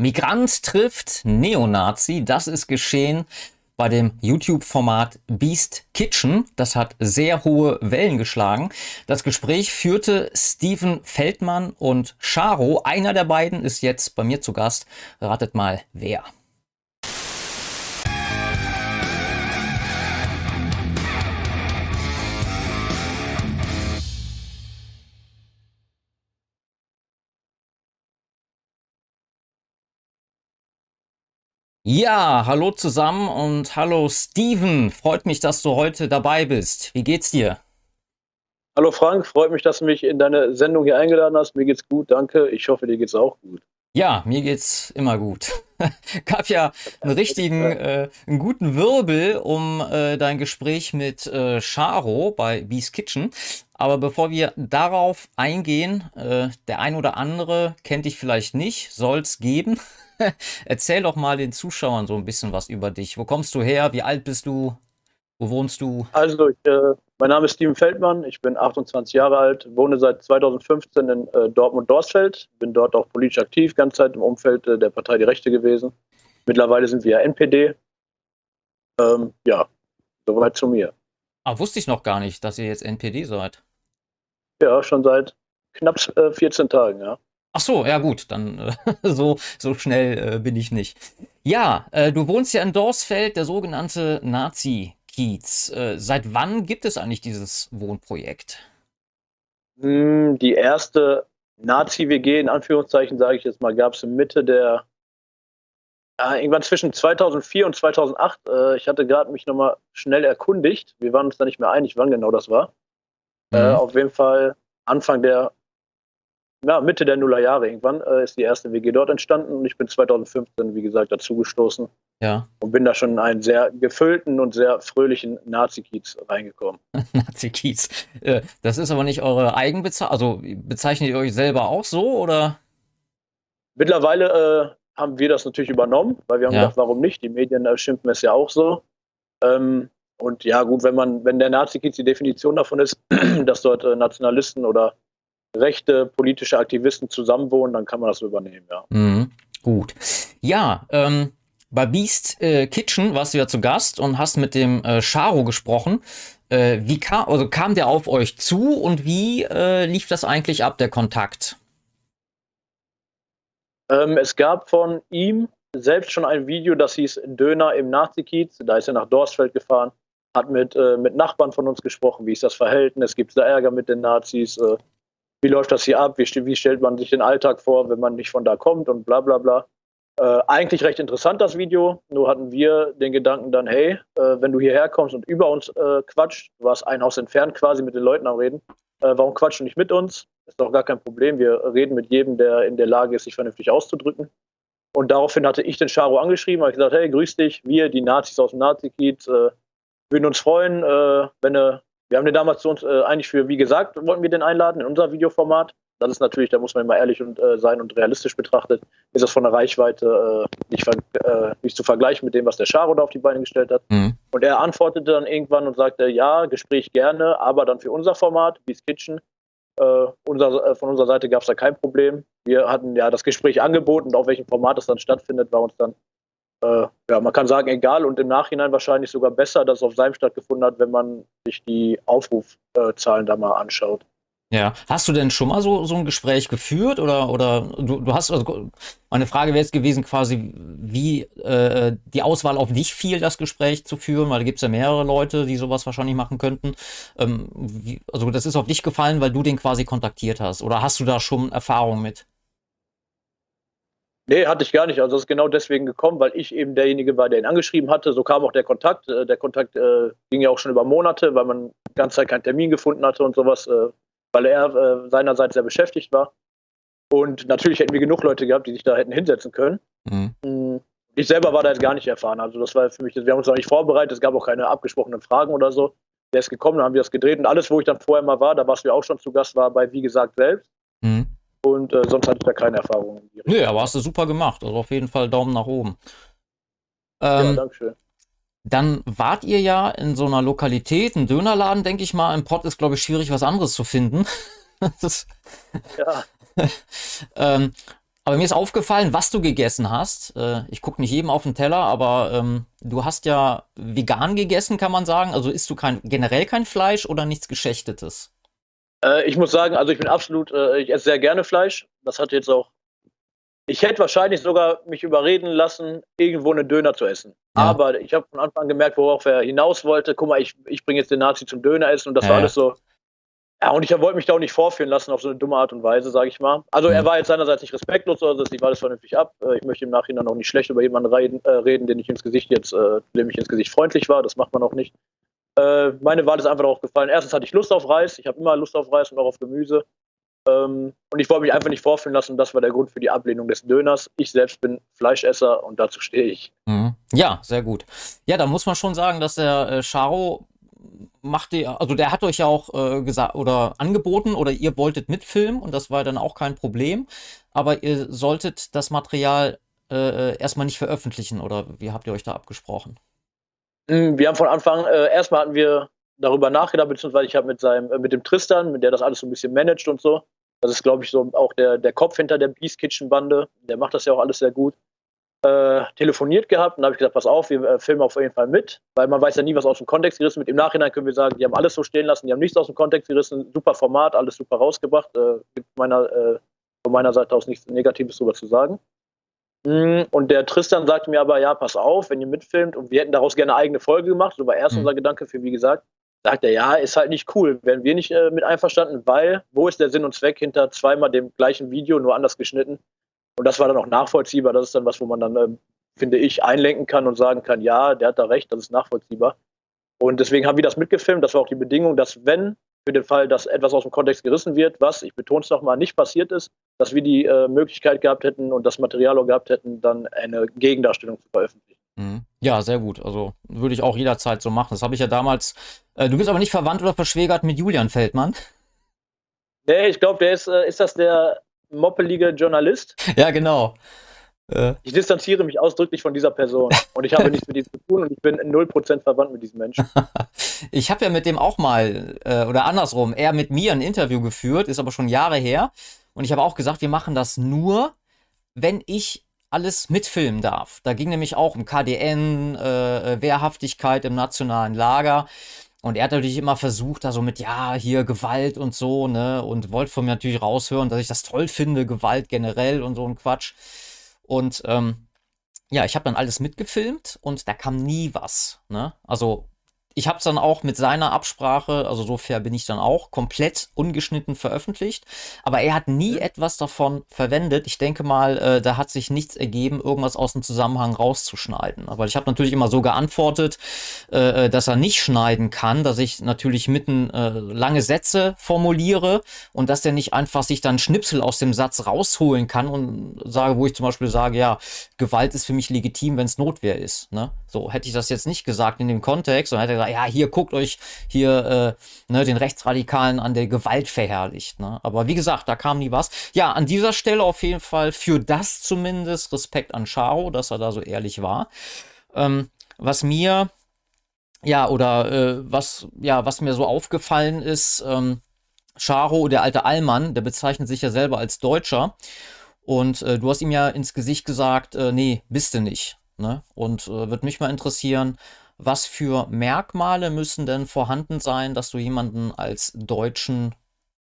Migrant trifft Neonazi. Das ist geschehen bei dem YouTube-Format Beast Kitchen. Das hat sehr hohe Wellen geschlagen. Das Gespräch führte Steven Feldmann und Charo. Einer der beiden ist jetzt bei mir zu Gast. Ratet mal, wer. Ja, hallo zusammen und hallo Steven. Freut mich, dass du heute dabei bist. Wie geht's dir? Hallo Frank, freut mich, dass du mich in deine Sendung hier eingeladen hast. Mir geht's gut, danke. Ich hoffe, dir geht's auch gut. Ja, mir geht's immer gut. Gab ja einen richtigen, äh, einen guten Wirbel um äh, dein Gespräch mit äh, Charo bei Beast Kitchen. Aber bevor wir darauf eingehen, äh, der ein oder andere kennt dich vielleicht nicht, soll's geben. Erzähl doch mal den Zuschauern so ein bisschen was über dich. Wo kommst du her? Wie alt bist du? Wo wohnst du? Also, ich, äh, mein Name ist Steven Feldmann, ich bin 28 Jahre alt, wohne seit 2015 in äh, Dortmund-Dorsfeld, bin dort auch politisch aktiv, ganze Zeit im Umfeld äh, der Partei Die Rechte gewesen. Mittlerweile sind wir ja NPD. Ähm, ja, soweit zu mir. Ah, wusste ich noch gar nicht, dass ihr jetzt NPD seid. Ja, schon seit knapp 14 äh, Tagen, ja. Ach so, ja gut, dann äh, so, so schnell äh, bin ich nicht. Ja, äh, du wohnst ja in Dorsfeld, der sogenannte Nazi-Kiez. Äh, seit wann gibt es eigentlich dieses Wohnprojekt? Hm, die erste Nazi-WG, in Anführungszeichen sage ich jetzt mal, gab es in Mitte der, irgendwann zwischen 2004 und 2008. Äh, ich hatte gerade mich nochmal schnell erkundigt. Wir waren uns da nicht mehr einig, wann genau das war. Äh, mhm. auf jeden Fall Anfang der ja, Mitte der Nullerjahre irgendwann äh, ist die erste WG dort entstanden und ich bin 2015, wie gesagt, dazugestoßen. Ja. Und bin da schon in einen sehr gefüllten und sehr fröhlichen Nazi-Kiez reingekommen. Nazi-Kiez. Äh, das ist aber nicht eure Eigenbezeichnung. Also bezeichnet ihr euch selber auch so oder? Mittlerweile äh, haben wir das natürlich übernommen, weil wir haben ja. gedacht, warum nicht? Die Medien schimpfen es ja auch so. Ähm, und ja, gut, wenn man, wenn der Nazi-Kiez die Definition davon ist, dass dort äh, Nationalisten oder rechte politische Aktivisten zusammenwohnen, dann kann man das übernehmen, ja. Mhm, gut. Ja, ähm, bei Beast äh, Kitchen warst du ja zu Gast und hast mit dem äh, gesprochen. Äh, wie kam, also kam der auf euch zu und wie äh, lief das eigentlich ab, der Kontakt? Ähm, es gab von ihm selbst schon ein Video, das hieß Döner im Nazi-Kiez. Da ist er nach Dorsfeld gefahren, hat mit, äh, mit Nachbarn von uns gesprochen, wie ist das Verhältnis, gibt es da Ärger mit den Nazis, äh, wie läuft das hier ab, wie, wie, stellt man sich den Alltag vor, wenn man nicht von da kommt und bla bla bla. Äh, eigentlich recht interessant das Video, nur hatten wir den Gedanken dann, hey, äh, wenn du hierher kommst und über uns äh, quatscht, du warst ein Haus entfernt quasi mit den Leuten am Reden, äh, warum quatschst du nicht mit uns? Ist doch gar kein Problem, wir reden mit jedem, der in der Lage ist, sich vernünftig auszudrücken. Und daraufhin hatte ich den Charo angeschrieben, habe gesagt, hey, grüß dich, wir, die Nazis aus dem Nazi-Kiez, äh, würden uns freuen, äh, wenn du wir haben den damals zu uns eigentlich für, wie gesagt, wollten wir den einladen in unser Videoformat. Das ist natürlich, da muss man immer ehrlich und, äh, sein und realistisch betrachtet, ist das von der Reichweite äh, nicht, äh, nicht, zu vergleichen mit dem, was der Charo da auf die Beine gestellt hat. Mhm. Und er antwortete dann irgendwann und sagte, ja, Gespräch gerne, aber dann für unser Format, Beast Kitchen. Äh, unser, äh, von unserer Seite gab es da kein Problem. Wir hatten ja das Gespräch angeboten und auf welchem Format es dann stattfindet, war uns dann äh, ja, man kann sagen, egal und im Nachhinein wahrscheinlich sogar besser, dass es auf seinem stattgefunden hat, wenn man sich die Aufrufzahlen da mal anschaut. Ja, hast du denn schon mal so, so ein Gespräch geführt oder, oder du, du hast, also meine Frage wäre jetzt gewesen quasi, wie äh, die Auswahl auf dich fiel, das Gespräch zu führen, weil da gibt es ja mehrere Leute, die sowas wahrscheinlich machen könnten. Ähm, wie, also das ist auf dich gefallen, weil du den quasi kontaktiert hast oder hast du da schon Erfahrung mit? Nee, hatte ich gar nicht. Also es ist genau deswegen gekommen, weil ich eben derjenige war, der ihn angeschrieben hatte. So kam auch der Kontakt. Äh, der Kontakt äh, ging ja auch schon über Monate, weil man die ganze Zeit keinen Termin gefunden hatte und sowas, äh, weil er äh, seinerseits sehr beschäftigt war. Und natürlich hätten wir genug Leute gehabt, die sich da hätten hinsetzen können. Mhm. Mm, ich selber war da jetzt gar nicht erfahren. Also das war für mich, wir haben uns auch nicht vorbereitet, es gab auch keine abgesprochenen Fragen oder so. Der ist gekommen, dann haben wir das gedreht und alles, wo ich dann vorher mal war, da warst du ja auch schon zu Gast, war bei Wie gesagt selbst. Mhm. Und äh, sonst hatte ich da keine Erfahrung. Nö, aber hast du super gemacht. Also auf jeden Fall Daumen nach oben. Ähm, ja, danke Dann wart ihr ja in so einer Lokalität, ein Dönerladen, denke ich mal. Im Pott ist, glaube ich, schwierig, was anderes zu finden. das, ja. ähm, Aber mir ist aufgefallen, was du gegessen hast. Äh, ich gucke nicht jedem auf den Teller, aber ähm, du hast ja vegan gegessen, kann man sagen. Also isst du kein, generell kein Fleisch oder nichts Geschächtetes? Äh, ich muss sagen, also ich bin absolut, äh, ich esse sehr gerne Fleisch. Das hat jetzt auch. Ich hätte wahrscheinlich sogar mich überreden lassen, irgendwo einen Döner zu essen. Ja. Aber ich habe von Anfang an gemerkt, worauf er hinaus wollte. Guck mal, ich, ich bringe jetzt den Nazi zum Döner essen und das ja. war alles so. Ja, und ich wollte mich da auch nicht vorführen lassen auf so eine dumme Art und Weise, sage ich mal. Also er mhm. war jetzt seinerseits nicht respektlos, also ich war das vernünftig ab. Äh, ich möchte im Nachhinein auch nicht schlecht über jemanden reden, äh, reden den ich ins Gesicht jetzt, äh, dem ich ins Gesicht freundlich war. Das macht man auch nicht. Äh, meine Wahl ist einfach darauf gefallen. Erstens hatte ich Lust auf Reis. Ich habe immer Lust auf Reis und auch auf Gemüse. Ähm, und ich wollte mich einfach nicht vorführen lassen. Das war der Grund für die Ablehnung des Döners. Ich selbst bin Fleischesser und dazu stehe ich. Mhm. Ja, sehr gut. Ja, da muss man schon sagen, dass der äh, Charo macht ihr, also der hat euch ja auch äh, gesagt oder angeboten oder ihr wolltet mitfilmen und das war dann auch kein Problem. Aber ihr solltet das Material äh, erstmal nicht veröffentlichen oder wie habt ihr euch da abgesprochen? Hm, wir haben von Anfang, äh, erstmal hatten wir darüber nachgedacht, beziehungsweise ich habe mit seinem, äh, mit dem Tristan, mit der das alles so ein bisschen managt und so. Das ist, glaube ich, so auch der, der Kopf hinter der Beast Kitchen Bande. Der macht das ja auch alles sehr gut äh, telefoniert gehabt und habe ich gesagt, pass auf, wir äh, filmen auf jeden Fall mit, weil man weiß ja nie, was aus dem Kontext gerissen wird. Im Nachhinein können wir sagen, die haben alles so stehen lassen, die haben nichts aus dem Kontext gerissen, super Format, alles super rausgebracht. Äh, gibt meiner, äh, von meiner Seite aus nichts Negatives darüber zu sagen. Mm, und der Tristan sagte mir aber, ja, pass auf, wenn ihr mitfilmt und wir hätten daraus gerne eine eigene Folge gemacht, so war erst mhm. unser Gedanke für, wie gesagt, sagt er, ja, ist halt nicht cool, wären wir nicht äh, mit einverstanden, weil, wo ist der Sinn und Zweck hinter zweimal dem gleichen Video, nur anders geschnitten? Und das war dann auch nachvollziehbar. Das ist dann was, wo man dann, äh, finde ich, einlenken kann und sagen kann, ja, der hat da recht, das ist nachvollziehbar. Und deswegen haben wir das mitgefilmt. Das war auch die Bedingung, dass wenn für den Fall, dass etwas aus dem Kontext gerissen wird, was, ich betone es nochmal, nicht passiert ist, dass wir die äh, Möglichkeit gehabt hätten und das Material auch gehabt hätten, dann eine Gegendarstellung zu veröffentlichen. Mhm. Ja, sehr gut. Also würde ich auch jederzeit so machen. Das habe ich ja damals. Äh, du bist aber nicht verwandt oder verschwägert mit Julian Feldmann? Nee, ich glaube, der ist, äh, ist das der moppelige Journalist. Ja, genau. Äh. Ich distanziere mich ausdrücklich von dieser Person und ich habe nichts mit ihm zu tun und ich bin 0% verwandt mit diesem Menschen. ich habe ja mit dem auch mal, äh, oder andersrum, er mit mir ein Interview geführt, ist aber schon Jahre her. Und ich habe auch gesagt, wir machen das nur, wenn ich alles mitfilmen darf. Da ging nämlich auch um KDN, äh, Wehrhaftigkeit im nationalen Lager. Und er hat natürlich immer versucht, da so mit, ja, hier Gewalt und so, ne, und wollte von mir natürlich raushören, dass ich das toll finde, Gewalt generell und so ein Quatsch. Und ähm, ja, ich habe dann alles mitgefilmt und da kam nie was, ne? Also ich habe es dann auch mit seiner Absprache, also so fair bin ich dann auch, komplett ungeschnitten veröffentlicht. Aber er hat nie etwas davon verwendet. Ich denke mal, äh, da hat sich nichts ergeben, irgendwas aus dem Zusammenhang rauszuschneiden. Aber ich habe natürlich immer so geantwortet, äh, äh, dass er nicht schneiden kann, dass ich natürlich mitten äh, lange Sätze formuliere und dass er nicht einfach sich dann Schnipsel aus dem Satz rausholen kann und sage, wo ich zum Beispiel sage, ja, Gewalt ist für mich legitim, wenn es Notwehr ist. Ne? So hätte ich das jetzt nicht gesagt in dem Kontext, sondern hätte er gesagt, ja, hier guckt euch hier äh, ne, den Rechtsradikalen an, der Gewalt verherrlicht. Ne? Aber wie gesagt, da kam nie was. Ja, an dieser Stelle auf jeden Fall für das zumindest Respekt an Charo, dass er da so ehrlich war. Ähm, was mir ja oder äh, was ja was mir so aufgefallen ist, ähm, Charo, der alte Allmann, der bezeichnet sich ja selber als Deutscher. Und äh, du hast ihm ja ins Gesicht gesagt, äh, nee, bist du nicht. Ne? Und äh, würde mich mal interessieren, was für Merkmale müssen denn vorhanden sein, dass du jemanden als Deutschen,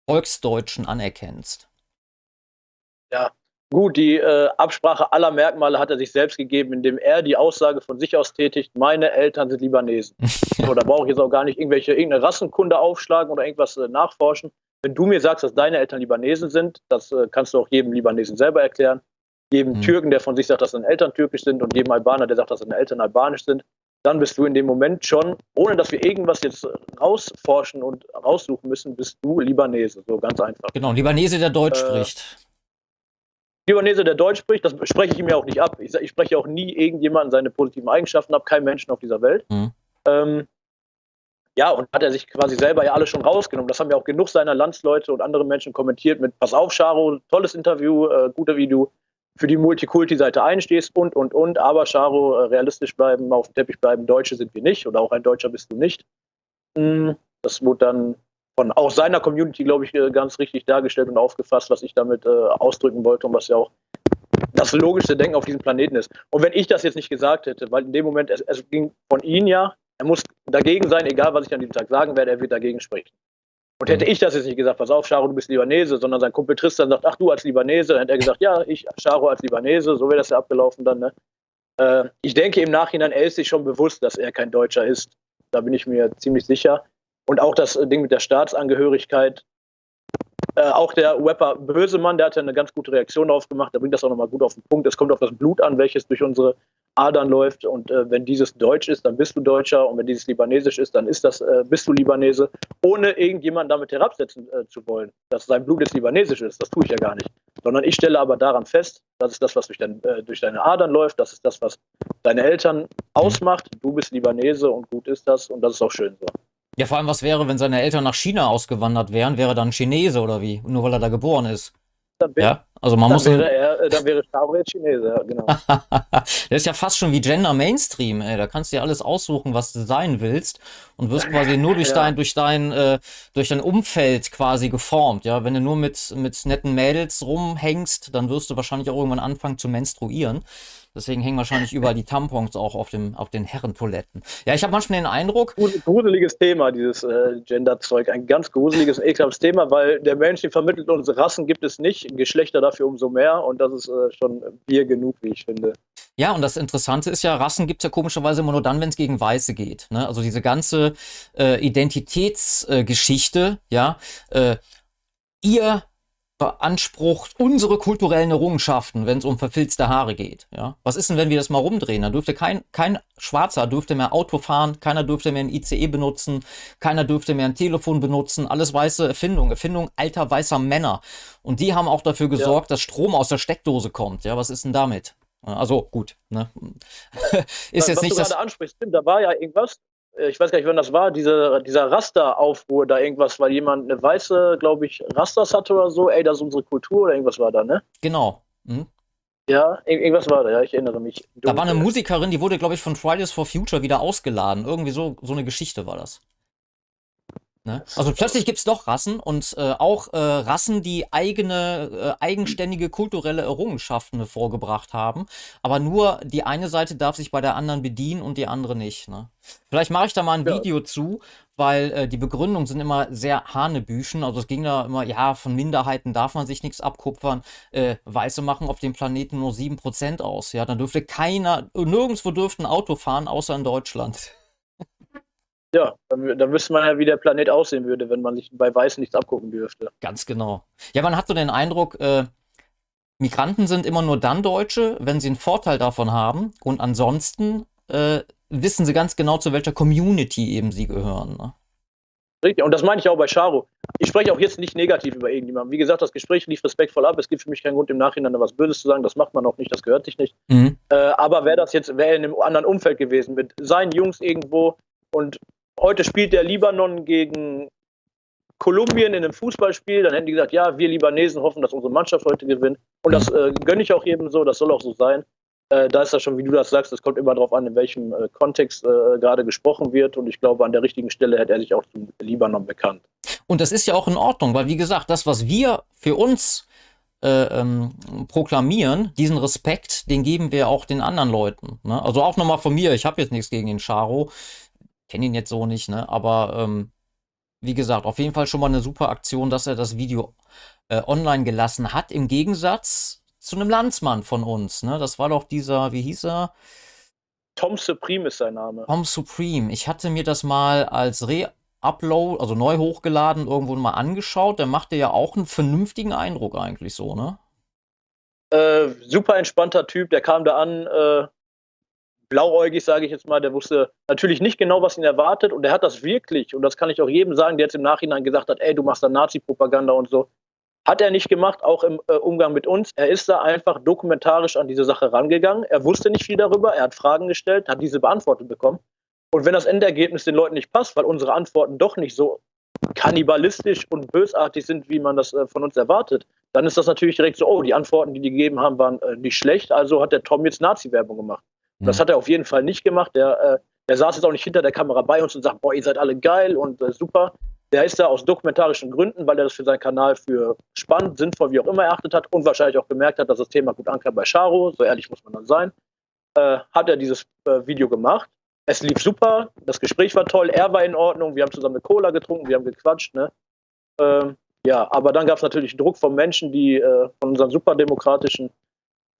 Volksdeutschen anerkennst? Ja, gut, die äh, Absprache aller Merkmale hat er sich selbst gegeben, indem er die Aussage von sich aus tätigt, meine Eltern sind Libanesen. so, da brauche ich jetzt auch gar nicht irgendwelche irgendeine Rassenkunde aufschlagen oder irgendwas äh, nachforschen. Wenn du mir sagst, dass deine Eltern Libanesen sind, das äh, kannst du auch jedem Libanesen selber erklären. Jedem mhm. Türken, der von sich sagt, dass seine Eltern türkisch sind und jedem Albaner, der sagt, dass seine Eltern albanisch sind dann bist du in dem Moment schon, ohne dass wir irgendwas jetzt rausforschen und raussuchen müssen, bist du Libanese. So ganz einfach. Genau, Libanese, der Deutsch äh, spricht. Libanese, der Deutsch spricht, das spreche ich ihm ja auch nicht ab. Ich, ich spreche auch nie irgendjemanden seine positiven Eigenschaften ab, keinen Menschen auf dieser Welt. Mhm. Ähm, ja, und hat er sich quasi selber ja alles schon rausgenommen. Das haben ja auch genug seiner Landsleute und andere Menschen kommentiert mit Pass auf, Charo, tolles Interview, äh, guter Video für die Multikulti-Seite einstehst und, und, und. Aber, Charo, äh, realistisch bleiben, auf dem Teppich bleiben, Deutsche sind wir nicht oder auch ein Deutscher bist du nicht. Hm, das wurde dann von auch seiner Community, glaube ich, äh, ganz richtig dargestellt und aufgefasst, was ich damit äh, ausdrücken wollte und was ja auch das logischste Denken auf diesem Planeten ist. Und wenn ich das jetzt nicht gesagt hätte, weil in dem Moment, es, es ging von ihm ja, er muss dagegen sein, egal was ich an diesem Tag sagen werde, er wird dagegen sprechen. Und hätte ich das jetzt nicht gesagt, pass auf, Charo, du bist Libanese, sondern sein Kumpel Tristan sagt, ach du als Libanese, dann hätte er gesagt, ja, ich, Charo als Libanese, so wäre das ja abgelaufen dann. Ne? Äh, ich denke im Nachhinein, er ist sich schon bewusst, dass er kein Deutscher ist. Da bin ich mir ziemlich sicher. Und auch das Ding mit der Staatsangehörigkeit, äh, auch der Rapper Bösemann, der hat ja eine ganz gute Reaktion darauf gemacht, der bringt das auch nochmal gut auf den Punkt. Es kommt auf das Blut an, welches durch unsere Adern läuft. Und äh, wenn dieses Deutsch ist, dann bist du Deutscher. Und wenn dieses Libanesisch ist, dann ist das, äh, bist du Libanese, ohne irgendjemanden damit herabsetzen äh, zu wollen, dass sein Blut jetzt libanesisch ist. Das tue ich ja gar nicht. Sondern ich stelle aber daran fest, das ist das, was durch, dein, äh, durch deine Adern läuft, das ist das, was deine Eltern ausmacht. Du bist Libanese und gut ist das. Und das ist auch schön so. Ja, vor allem, was wäre, wenn seine Eltern nach China ausgewandert wären? Wäre dann Chinese oder wie? Nur weil er da geboren ist. ja, also man dann muss. Wäre er, äh, dann wäre jetzt Chinese, ja, genau. das ist ja fast schon wie Gender Mainstream, ey. Da kannst du dir alles aussuchen, was du sein willst und wirst quasi nur durch ja. dein, durch dein, äh, durch dein Umfeld quasi geformt, ja. Wenn du nur mit, mit netten Mädels rumhängst, dann wirst du wahrscheinlich auch irgendwann anfangen zu menstruieren. Deswegen hängen wahrscheinlich überall die Tampons auch auf, dem, auf den Herrentoiletten. Ja, ich habe manchmal den Eindruck. Gruseliges Thema, dieses äh, Gender-Zeug. Ein ganz gruseliges, ekelhaftes Thema, weil der Mensch, die vermittelt uns, Rassen gibt es nicht, Geschlechter dafür umso mehr. Und das ist äh, schon Bier genug, wie ich finde. Ja, und das Interessante ist ja, Rassen gibt es ja komischerweise immer nur dann, wenn es gegen Weiße geht. Ne? Also diese ganze äh, Identitätsgeschichte, ja, äh, ihr beansprucht unsere kulturellen Errungenschaften, wenn es um verfilzte Haare geht. Ja? Was ist denn, wenn wir das mal rumdrehen? Dann dürfte kein, kein Schwarzer dürfte mehr Auto fahren, keiner dürfte mehr ein ICE benutzen, keiner dürfte mehr ein Telefon benutzen, alles weiße Erfindungen, Erfindungen alter weißer Männer. Und die haben auch dafür gesorgt, ja. dass Strom aus der Steckdose kommt. Ja, was ist denn damit? Also gut, ne? ist was, jetzt nicht was du das. ansprichst, da war ja irgendwas, ich weiß gar nicht, wann das war, diese, dieser Raster-Aufruhr da irgendwas, weil jemand eine weiße, glaube ich, Rasters hatte oder so, ey, das ist unsere Kultur oder irgendwas war da, ne? Genau. Hm? Ja, irgendwas war da, ja, ich erinnere mich. Da war eine Musikerin, die wurde, glaube ich, von Fridays for Future wieder ausgeladen. Irgendwie so, so eine Geschichte war das. Ne? Also plötzlich gibt es doch Rassen und äh, auch äh, Rassen, die eigene, äh, eigenständige kulturelle Errungenschaften vorgebracht haben. Aber nur die eine Seite darf sich bei der anderen bedienen und die andere nicht. Ne? Vielleicht mache ich da mal ein ja. Video zu, weil äh, die Begründungen sind immer sehr hanebüchen. Also es ging da immer, ja, von Minderheiten darf man sich nichts abkupfern. Äh, Weiße machen auf dem Planeten nur 7% aus. Ja, dann dürfte keiner, nirgendwo dürfte ein Auto fahren, außer in Deutschland. Ja, dann, dann wüsste man ja, wie der Planet aussehen würde, wenn man sich bei Weißen nichts abgucken dürfte. Ganz genau. Ja, man hat so den Eindruck, äh, Migranten sind immer nur dann Deutsche, wenn sie einen Vorteil davon haben und ansonsten äh, wissen sie ganz genau, zu welcher Community eben sie gehören. Ne? Richtig, und das meine ich auch bei Charo. Ich spreche auch jetzt nicht negativ über irgendjemanden. Wie gesagt, das Gespräch lief respektvoll ab. Es gibt für mich keinen Grund, im Nachhinein was Böses zu sagen. Das macht man auch nicht, das gehört sich nicht. Mhm. Äh, aber wäre das jetzt, wäre in einem anderen Umfeld gewesen, mit seinen Jungs irgendwo und Heute spielt der Libanon gegen Kolumbien in einem Fußballspiel. Dann hätten die gesagt, ja, wir Libanesen hoffen, dass unsere Mannschaft heute gewinnt. Und das äh, gönne ich auch jedem so, das soll auch so sein. Äh, da ist das schon, wie du das sagst, es kommt immer darauf an, in welchem äh, Kontext äh, gerade gesprochen wird. Und ich glaube, an der richtigen Stelle hätte er sich auch zum Libanon bekannt. Und das ist ja auch in Ordnung, weil wie gesagt, das, was wir für uns äh, ähm, proklamieren, diesen Respekt, den geben wir auch den anderen Leuten. Ne? Also auch nochmal von mir, ich habe jetzt nichts gegen den Charo kenne ihn jetzt so nicht, ne? Aber ähm, wie gesagt, auf jeden Fall schon mal eine super Aktion, dass er das Video äh, online gelassen hat, im Gegensatz zu einem Landsmann von uns, ne? Das war doch dieser, wie hieß er? Tom Supreme ist sein Name. Tom Supreme. Ich hatte mir das mal als Re-Upload, also neu hochgeladen, irgendwo mal angeschaut. Der machte ja auch einen vernünftigen Eindruck eigentlich so, ne? Äh, super entspannter Typ, der kam da an, äh, blauäugig, sage ich jetzt mal, der wusste natürlich nicht genau, was ihn erwartet und er hat das wirklich, und das kann ich auch jedem sagen, der jetzt im Nachhinein gesagt hat, ey, du machst da Nazi-Propaganda und so, hat er nicht gemacht, auch im äh, Umgang mit uns. Er ist da einfach dokumentarisch an diese Sache rangegangen. Er wusste nicht viel darüber, er hat Fragen gestellt, hat diese beantwortet bekommen. Und wenn das Endergebnis den Leuten nicht passt, weil unsere Antworten doch nicht so kannibalistisch und bösartig sind, wie man das äh, von uns erwartet, dann ist das natürlich direkt so, oh, die Antworten, die die gegeben haben, waren äh, nicht schlecht, also hat der Tom jetzt Nazi-Werbung gemacht. Das hat er auf jeden Fall nicht gemacht. Der, äh, der saß jetzt auch nicht hinter der Kamera bei uns und sagt, boah, ihr seid alle geil und äh, super. Der ist da aus dokumentarischen Gründen, weil er das für seinen Kanal für spannend, sinnvoll, wie auch immer erachtet hat und wahrscheinlich auch gemerkt hat, dass das Thema gut ankam bei Charo, so ehrlich muss man dann sein, äh, hat er dieses äh, Video gemacht. Es lief super, das Gespräch war toll, er war in Ordnung, wir haben zusammen eine Cola getrunken, wir haben gequatscht, ne? Ähm, ja, aber dann gab es natürlich Druck von Menschen, die äh, von unseren superdemokratischen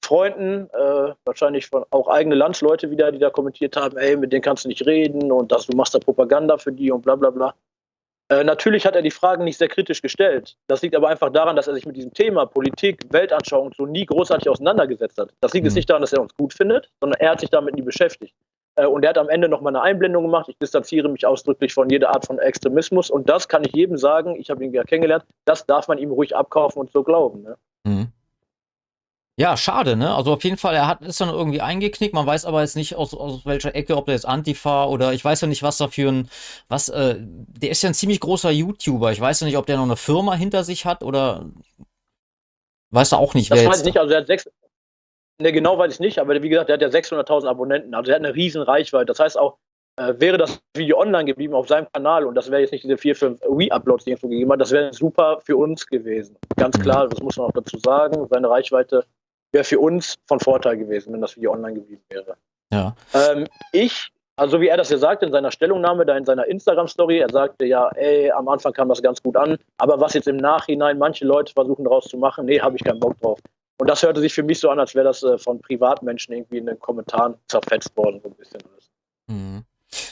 Freunden, äh, wahrscheinlich von auch eigene Landsleute wieder, die da kommentiert haben, ey, mit denen kannst du nicht reden und das, du machst da Propaganda für die und bla bla bla. Äh, natürlich hat er die Fragen nicht sehr kritisch gestellt. Das liegt aber einfach daran, dass er sich mit diesem Thema Politik, Weltanschauung so nie großartig auseinandergesetzt hat. Das liegt mhm. jetzt nicht daran, dass er uns gut findet, sondern er hat sich damit nie beschäftigt. Äh, und er hat am Ende nochmal eine Einblendung gemacht. Ich distanziere mich ausdrücklich von jeder Art von Extremismus. Und das kann ich jedem sagen, ich habe ihn ja kennengelernt, das darf man ihm ruhig abkaufen und so glauben. Ne? Mhm. Ja, schade, ne? Also auf jeden Fall, er hat ist dann irgendwie eingeknickt. Man weiß aber jetzt nicht aus, aus welcher Ecke, ob der jetzt Antifa oder ich weiß ja nicht, was da für ein, was, äh, der ist ja ein ziemlich großer YouTuber. Ich weiß ja nicht, ob der noch eine Firma hinter sich hat oder weiß er auch nicht, das wer weiß jetzt. nicht, also er hat sechs, ne, genau weiß ich nicht, aber wie gesagt, der hat ja 600.000 Abonnenten, also er hat eine riesen Reichweite. Das heißt auch, äh, wäre das Video online geblieben auf seinem Kanal und das wäre jetzt nicht diese vier, fünf Re-Uploads, die er gegeben hat, das wäre super für uns gewesen. Ganz mhm. klar, das muss man auch dazu sagen. Seine Reichweite wäre für uns von Vorteil gewesen, wenn das Video online geblieben wäre. Ja. Ähm, ich, also wie er das ja sagte in seiner Stellungnahme, da in seiner Instagram-Story, er sagte ja, ey, am Anfang kam das ganz gut an, aber was jetzt im Nachhinein manche Leute versuchen daraus zu machen, nee, habe ich keinen Bock drauf. Und das hörte sich für mich so an, als wäre das äh, von Privatmenschen irgendwie in den Kommentaren zerfetzt worden, so ein bisschen alles. Mhm.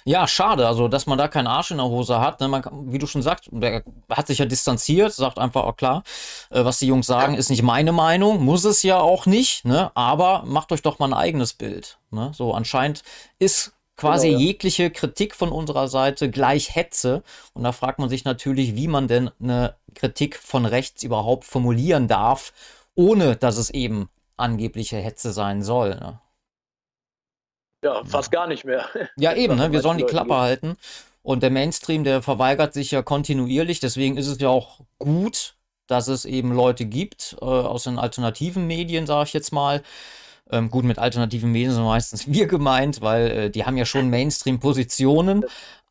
Ja, schade, also dass man da keinen Arsch in der Hose hat. Ne? Man, wie du schon sagst, der hat sich ja distanziert, sagt einfach, oh klar, äh, was die Jungs sagen, ist nicht meine Meinung, muss es ja auch nicht, ne? aber macht euch doch mal ein eigenes Bild. Ne? So, anscheinend ist quasi genau, ja. jegliche Kritik von unserer Seite gleich Hetze. Und da fragt man sich natürlich, wie man denn eine Kritik von rechts überhaupt formulieren darf, ohne dass es eben angebliche Hetze sein soll. Ne? Ja, fast gar nicht mehr. Ja, eben, ne? wir sollen die Klappe halten. Und der Mainstream, der verweigert sich ja kontinuierlich. Deswegen ist es ja auch gut, dass es eben Leute gibt äh, aus den alternativen Medien, sage ich jetzt mal. Ähm, gut, mit alternativen Medien sind meistens wir gemeint, weil äh, die haben ja schon Mainstream-Positionen,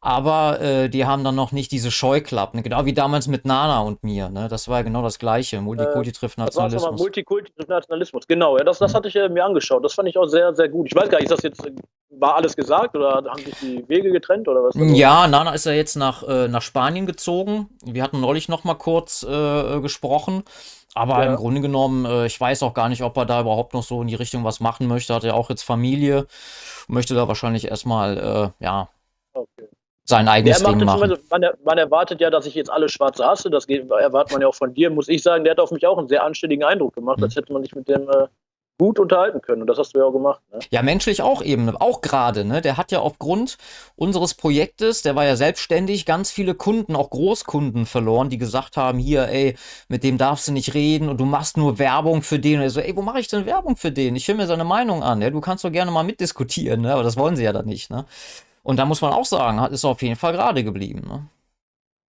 aber äh, die haben dann noch nicht diese Scheuklappen, genau wie damals mit Nana und mir. Ne? Das war ja genau das Gleiche. Multikulti trifft Nationalismus. Das war Multikulti trifft Nationalismus, genau. Ja, das, das hatte ich äh, mir angeschaut. Das fand ich auch sehr, sehr gut. Ich weiß gar nicht, ist das jetzt, war alles gesagt oder haben sich die Wege getrennt oder was? Ja, Nana ist ja jetzt nach, äh, nach Spanien gezogen. Wir hatten neulich noch mal kurz äh, gesprochen. Aber ja. im Grunde genommen, äh, ich weiß auch gar nicht, ob er da überhaupt noch so in die Richtung was machen möchte. Hat er auch jetzt Familie, möchte da wahrscheinlich erstmal, äh, ja, okay sein eigenes Ding machen. Man, man, erwartet ja, dass ich jetzt alle Schwarze hasse. Das geht, erwartet man ja auch von dir. Muss ich sagen, der hat auf mich auch einen sehr anständigen Eindruck gemacht, mhm. als hätte man sich mit dem äh, gut unterhalten können. Und das hast du ja auch gemacht. Ne? Ja, menschlich auch eben, auch gerade. Ne? Der hat ja aufgrund unseres Projektes, der war ja selbstständig, ganz viele Kunden, auch Großkunden verloren, die gesagt haben, hier, ey, mit dem darfst du nicht reden und du machst nur Werbung für den. Und er so, ey, wo mache ich denn Werbung für den? Ich höre mir seine Meinung an. Ja? Du kannst doch gerne mal mitdiskutieren, ne? aber das wollen sie ja dann nicht. Ne? Und da muss man auch sagen, ist auf jeden Fall gerade geblieben. Ne?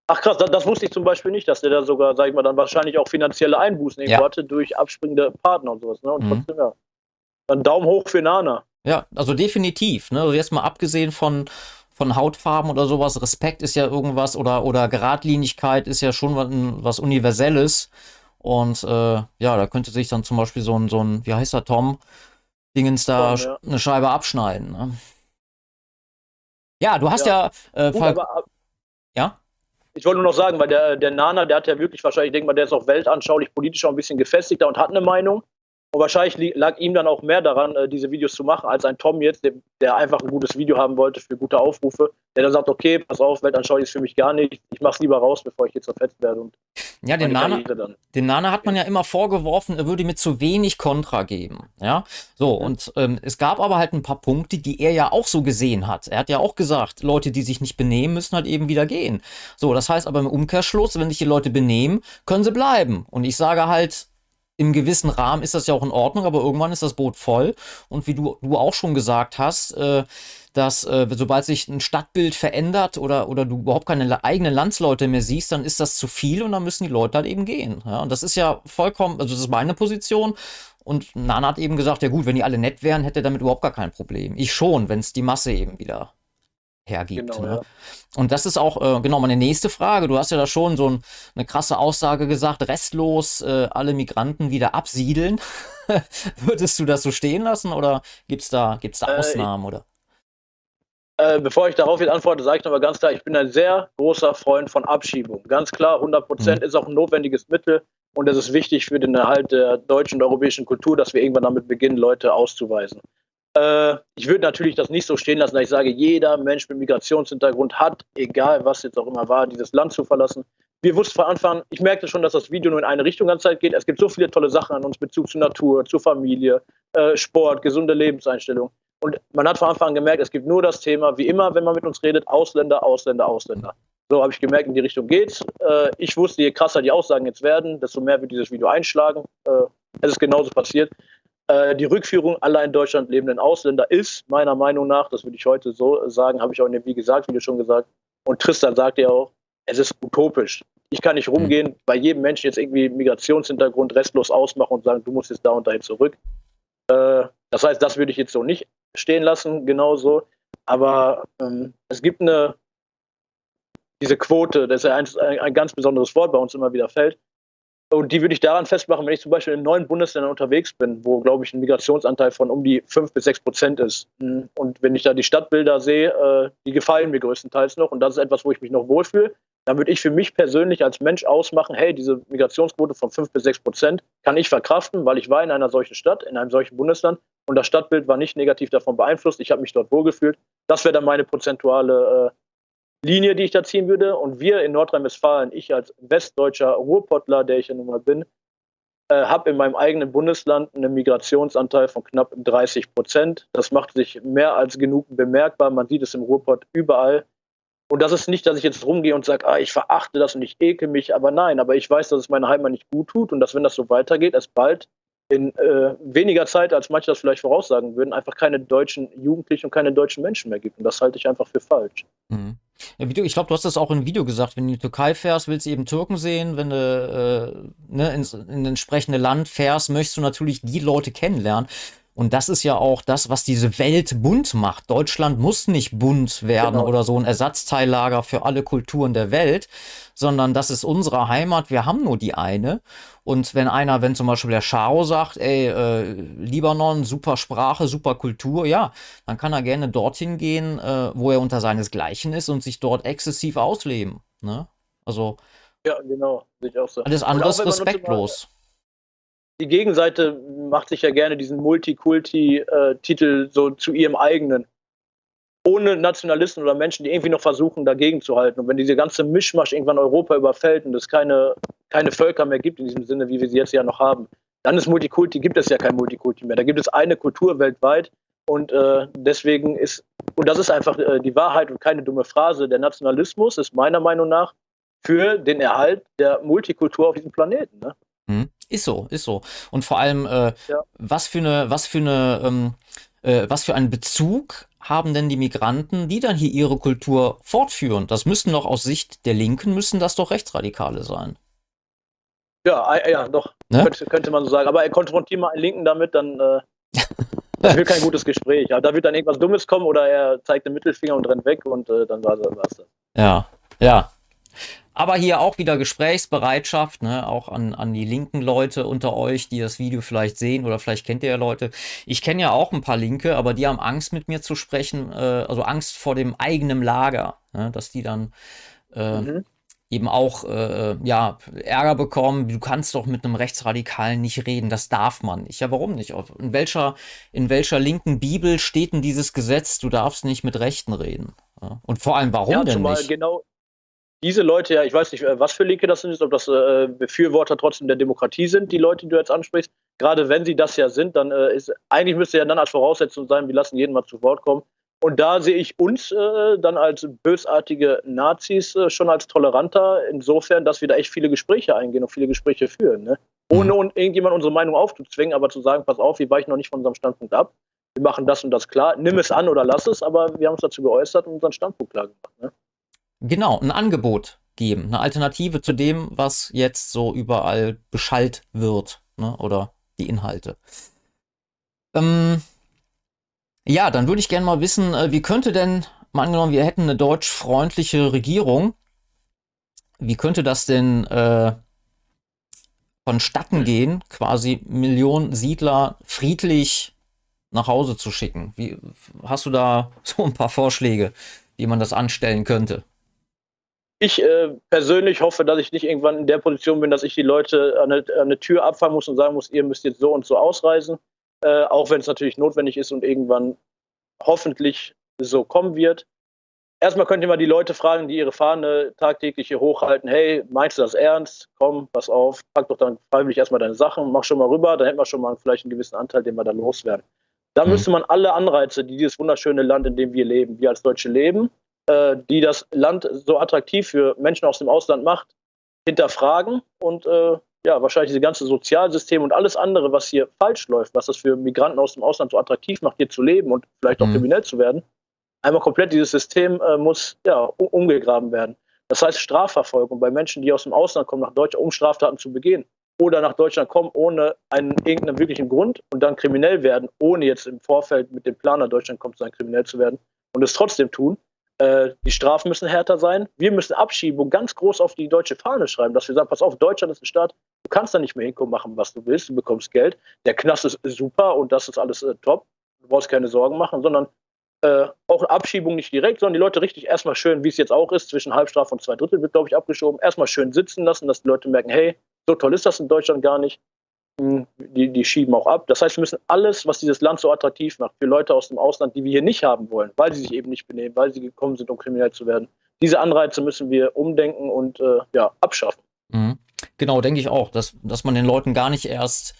Ach krass, das, das, wusste ich zum Beispiel nicht, dass der da sogar, sag ich mal, dann wahrscheinlich auch finanzielle Einbußen ja. hatte durch abspringende Partner und sowas. Ne? Und mhm. trotzdem, ja. Dann Daumen hoch für Nana. Ja, also definitiv. Ne? Also jetzt mal abgesehen von, von Hautfarben oder sowas, Respekt ist ja irgendwas oder, oder Geradlinigkeit ist ja schon was, was Universelles. Und äh, ja, da könnte sich dann zum Beispiel so ein, so ein wie heißt er, Tom, Dingens da Tom, ja. eine Scheibe abschneiden. Ne? Ja, du hast ja. ja äh, Gut, aber, ja? Ich wollte nur noch sagen, weil der, der Nana, der hat ja wirklich wahrscheinlich, ich denke mal, der ist auch weltanschaulich politisch auch ein bisschen gefestigter und hat eine Meinung. Und wahrscheinlich lag ihm dann auch mehr daran, äh, diese Videos zu machen, als ein Tom jetzt, der, einfach ein gutes Video haben wollte für gute Aufrufe, der dann sagt, okay, pass auf, weltanschaulich ist für mich gar nicht, ich mach's lieber raus, bevor ich jetzt zerfetzt werde. Und ja, den Nana, den Nana hat man ja immer vorgeworfen, er würde mir zu wenig Kontra geben. Ja, so, und ähm, es gab aber halt ein paar Punkte, die er ja auch so gesehen hat. Er hat ja auch gesagt, Leute, die sich nicht benehmen, müssen halt eben wieder gehen. So, das heißt aber im Umkehrschluss, wenn sich die Leute benehmen, können sie bleiben. Und ich sage halt, im gewissen Rahmen ist das ja auch in Ordnung, aber irgendwann ist das Boot voll. Und wie du, du auch schon gesagt hast, äh, dass äh, sobald sich ein Stadtbild verändert oder, oder du überhaupt keine eigenen Landsleute mehr siehst, dann ist das zu viel und dann müssen die Leute halt eben gehen. Ja? Und das ist ja vollkommen, also das ist meine Position. Und Nana hat eben gesagt, ja gut, wenn die alle nett wären, hätte er damit überhaupt gar kein Problem. Ich schon, wenn es die Masse eben wieder hergibt. Genau, ne? ja. Und das ist auch äh, genau meine nächste Frage. Du hast ja da schon so ein, eine krasse Aussage gesagt, restlos äh, alle Migranten wieder absiedeln. Würdest du das so stehen lassen oder gibt es da, gibt's da äh, Ausnahmen? Oder? Äh, bevor ich darauf jetzt antworte, sage ich nochmal ganz klar, ich bin ein sehr großer Freund von Abschiebung. Ganz klar, 100 Prozent mhm. ist auch ein notwendiges Mittel und es ist wichtig für den Erhalt der deutschen und europäischen Kultur, dass wir irgendwann damit beginnen, Leute auszuweisen. Äh, ich würde natürlich das nicht so stehen lassen, dass ich sage, jeder Mensch mit Migrationshintergrund hat, egal was jetzt auch immer war, dieses Land zu verlassen. Wir wussten von Anfang an, ich merkte schon, dass das Video nur in eine Richtung ganz Zeit geht. Es gibt so viele tolle Sachen an uns, Bezug zur Natur, zur Familie, äh, Sport, gesunde Lebenseinstellung. Und man hat von Anfang an gemerkt, es gibt nur das Thema, wie immer, wenn man mit uns redet, Ausländer, Ausländer, Ausländer. So habe ich gemerkt, in die Richtung geht's. Äh, ich wusste, je krasser die Aussagen jetzt werden, desto mehr wird dieses Video einschlagen. Es ist genauso passiert. Äh, die Rückführung aller in Deutschland lebenden Ausländer ist meiner Meinung nach, das würde ich heute so sagen, habe ich auch in dem Wie gesagt Video schon gesagt. Und Tristan sagt ja auch, es ist utopisch. Ich kann nicht rumgehen, bei jedem Menschen jetzt irgendwie Migrationshintergrund restlos ausmachen und sagen, du musst jetzt da und dahin zurück. Äh, das heißt, das würde ich jetzt so nicht stehen lassen, genauso. Aber ähm, es gibt eine, diese Quote, das ist ja ein, ein, ganz besonderes Wort bei uns immer wieder fällt. Und die würde ich daran festmachen, wenn ich zum Beispiel in neun Bundesländern unterwegs bin, wo, glaube ich, ein Migrationsanteil von um die fünf bis sechs Prozent ist. Und wenn ich da die Stadtbilder sehe, äh, die gefallen mir größtenteils noch. Und das ist etwas, wo ich mich noch wohlfühle. Dann würde ich für mich persönlich als Mensch ausmachen, hey, diese Migrationsquote von fünf bis sechs Prozent kann ich verkraften, weil ich war in einer solchen Stadt, in einem solchen Bundesland und das Stadtbild war nicht negativ davon beeinflusst. Ich habe mich dort wohlgefühlt. Das wäre dann meine prozentuale äh, Linie, die ich da ziehen würde. Und wir in Nordrhein-Westfalen, ich als westdeutscher Ruhrpottler, der ich ja nun mal bin, äh, habe in meinem eigenen Bundesland einen Migrationsanteil von knapp 30 Prozent. Das macht sich mehr als genug bemerkbar. Man sieht es im Ruhrpott überall. Und das ist nicht, dass ich jetzt rumgehe und sage, ah, ich verachte das und ich ekel mich, aber nein, aber ich weiß, dass es meiner Heimat nicht gut tut und dass, wenn das so weitergeht, es bald in äh, weniger Zeit, als manche das vielleicht voraussagen würden, einfach keine deutschen Jugendlichen und keine deutschen Menschen mehr gibt. Und das halte ich einfach für falsch. Mhm. Ja, du, ich glaube, du hast das auch im Video gesagt. Wenn du in die Türkei fährst, willst du eben Türken sehen. Wenn du äh, ne, ins, in das entsprechende Land fährst, möchtest du natürlich die Leute kennenlernen. Und das ist ja auch das, was diese Welt bunt macht. Deutschland muss nicht bunt werden genau. oder so ein Ersatzteillager für alle Kulturen der Welt, sondern das ist unsere Heimat. Wir haben nur die eine. Und wenn einer, wenn zum Beispiel der Scharo sagt, ey, äh, Libanon, super Sprache, super Kultur, ja, dann kann er gerne dorthin gehen, äh, wo er unter seinesgleichen ist und sich dort exzessiv ausleben. Ne? Also. Ja, genau. Sich auch so. Alles andere ist respektlos die Gegenseite macht sich ja gerne diesen Multikulti-Titel so zu ihrem eigenen. Ohne Nationalisten oder Menschen, die irgendwie noch versuchen, dagegen zu halten. Und wenn diese ganze Mischmasch irgendwann Europa überfällt und es keine, keine Völker mehr gibt in diesem Sinne, wie wir sie jetzt ja noch haben, dann ist Multikulti, gibt es ja kein Multikulti mehr. Da gibt es eine Kultur weltweit und äh, deswegen ist, und das ist einfach äh, die Wahrheit und keine dumme Phrase, der Nationalismus ist meiner Meinung nach für den Erhalt der Multikultur auf diesem Planeten. Ne? Hm. Ist so, ist so. Und vor allem, äh, ja. was für eine, was für eine, ähm, äh, was für einen Bezug haben denn die Migranten, die dann hier ihre Kultur fortführen? Das müssten doch aus Sicht der Linken, müssen das doch Rechtsradikale sein. Ja, ja, doch. Ne? Könnte, könnte, man so sagen. Aber er konfrontiert mal einen Linken damit, dann äh, das wird kein gutes Gespräch. Aber da wird dann irgendwas Dummes kommen oder er zeigt den Mittelfinger und rennt weg und äh, dann war es das. Ja, ja. Aber hier auch wieder Gesprächsbereitschaft, ne, auch an, an die linken Leute unter euch, die das Video vielleicht sehen oder vielleicht kennt ihr ja Leute. Ich kenne ja auch ein paar Linke, aber die haben Angst mit mir zu sprechen, äh, also Angst vor dem eigenen Lager, ne, dass die dann äh, mhm. eben auch äh, ja, Ärger bekommen. Du kannst doch mit einem Rechtsradikalen nicht reden, das darf man nicht. Ja, warum nicht? In welcher, in welcher linken Bibel steht denn dieses Gesetz, du darfst nicht mit Rechten reden? Ja? Und vor allem, warum ja, denn nicht? Genau, diese Leute ja, ich weiß nicht, äh, was für Linke das sind, ob das äh, Befürworter trotzdem der Demokratie sind, die Leute, die du jetzt ansprichst. Gerade wenn sie das ja sind, dann äh, ist eigentlich müsste ja dann als Voraussetzung sein, wir lassen jeden mal zu Wort kommen. Und da sehe ich uns äh, dann als bösartige Nazis äh, schon als toleranter, insofern, dass wir da echt viele Gespräche eingehen und viele Gespräche führen. Ne? Ohne mhm. irgendjemand unsere Meinung aufzuzwingen, aber zu sagen, pass auf, wir weichen noch nicht von unserem Standpunkt ab. Wir machen das und das klar. Nimm es an oder lass es, aber wir haben uns dazu geäußert und unseren Standpunkt klar gemacht. Ne? Genau, ein Angebot geben, eine Alternative zu dem, was jetzt so überall beschallt wird, ne? oder die Inhalte. Ähm, ja, dann würde ich gerne mal wissen, äh, wie könnte denn mal angenommen, wir hätten eine deutsch-freundliche Regierung. Wie könnte das denn äh, vonstatten gehen, quasi Millionen Siedler friedlich nach Hause zu schicken? Wie, hast du da so ein paar Vorschläge, wie man das anstellen könnte? Ich äh, persönlich hoffe, dass ich nicht irgendwann in der Position bin, dass ich die Leute an eine, an eine Tür abfangen muss und sagen muss, ihr müsst jetzt so und so ausreisen, äh, auch wenn es natürlich notwendig ist und irgendwann hoffentlich so kommen wird. Erstmal könnt ihr mal die Leute fragen, die ihre Fahne tagtäglich hier hochhalten. Hey, meinst du das ernst? Komm, pass auf, pack doch dann freiwillig erstmal deine Sachen, mach schon mal rüber, dann hätten wir schon mal vielleicht einen gewissen Anteil, den wir da loswerden. Da mhm. müsste man alle Anreize, die dieses wunderschöne Land, in dem wir leben, wir als Deutsche leben, äh, die das Land so attraktiv für Menschen aus dem Ausland macht, hinterfragen und äh, ja, wahrscheinlich diese ganze Sozialsystem und alles andere, was hier falsch läuft, was das für Migranten aus dem Ausland so attraktiv macht, hier zu leben und vielleicht auch mhm. kriminell zu werden, einmal komplett dieses System äh, muss ja, umgegraben werden. Das heißt Strafverfolgung bei Menschen, die aus dem Ausland kommen, nach Deutschland, um Straftaten zu begehen oder nach Deutschland kommen ohne einen irgendeinen wirklichen Grund und dann kriminell werden, ohne jetzt im Vorfeld mit dem Plan nach Deutschland kommt, dann kriminell zu werden und es trotzdem tun. Äh, die Strafen müssen härter sein. Wir müssen Abschiebung ganz groß auf die deutsche Fahne schreiben, dass wir sagen, pass auf, Deutschland ist ein Staat, du kannst da nicht mehr hinkommen, machen, was du willst, du bekommst Geld. Der Knast ist super und das ist alles äh, top. Du brauchst keine Sorgen machen, sondern äh, auch Abschiebung nicht direkt, sondern die Leute richtig erstmal schön, wie es jetzt auch ist, zwischen Halbstrafe und zwei Drittel wird, glaube ich, abgeschoben, erstmal schön sitzen lassen, dass die Leute merken, hey, so toll ist das in Deutschland gar nicht. Die, die schieben auch ab. Das heißt, wir müssen alles, was dieses Land so attraktiv macht, für Leute aus dem Ausland, die wir hier nicht haben wollen, weil sie sich eben nicht benehmen, weil sie gekommen sind, um kriminell zu werden, diese Anreize müssen wir umdenken und äh, ja, abschaffen. Mhm. Genau, denke ich auch, dass, dass man den Leuten gar nicht erst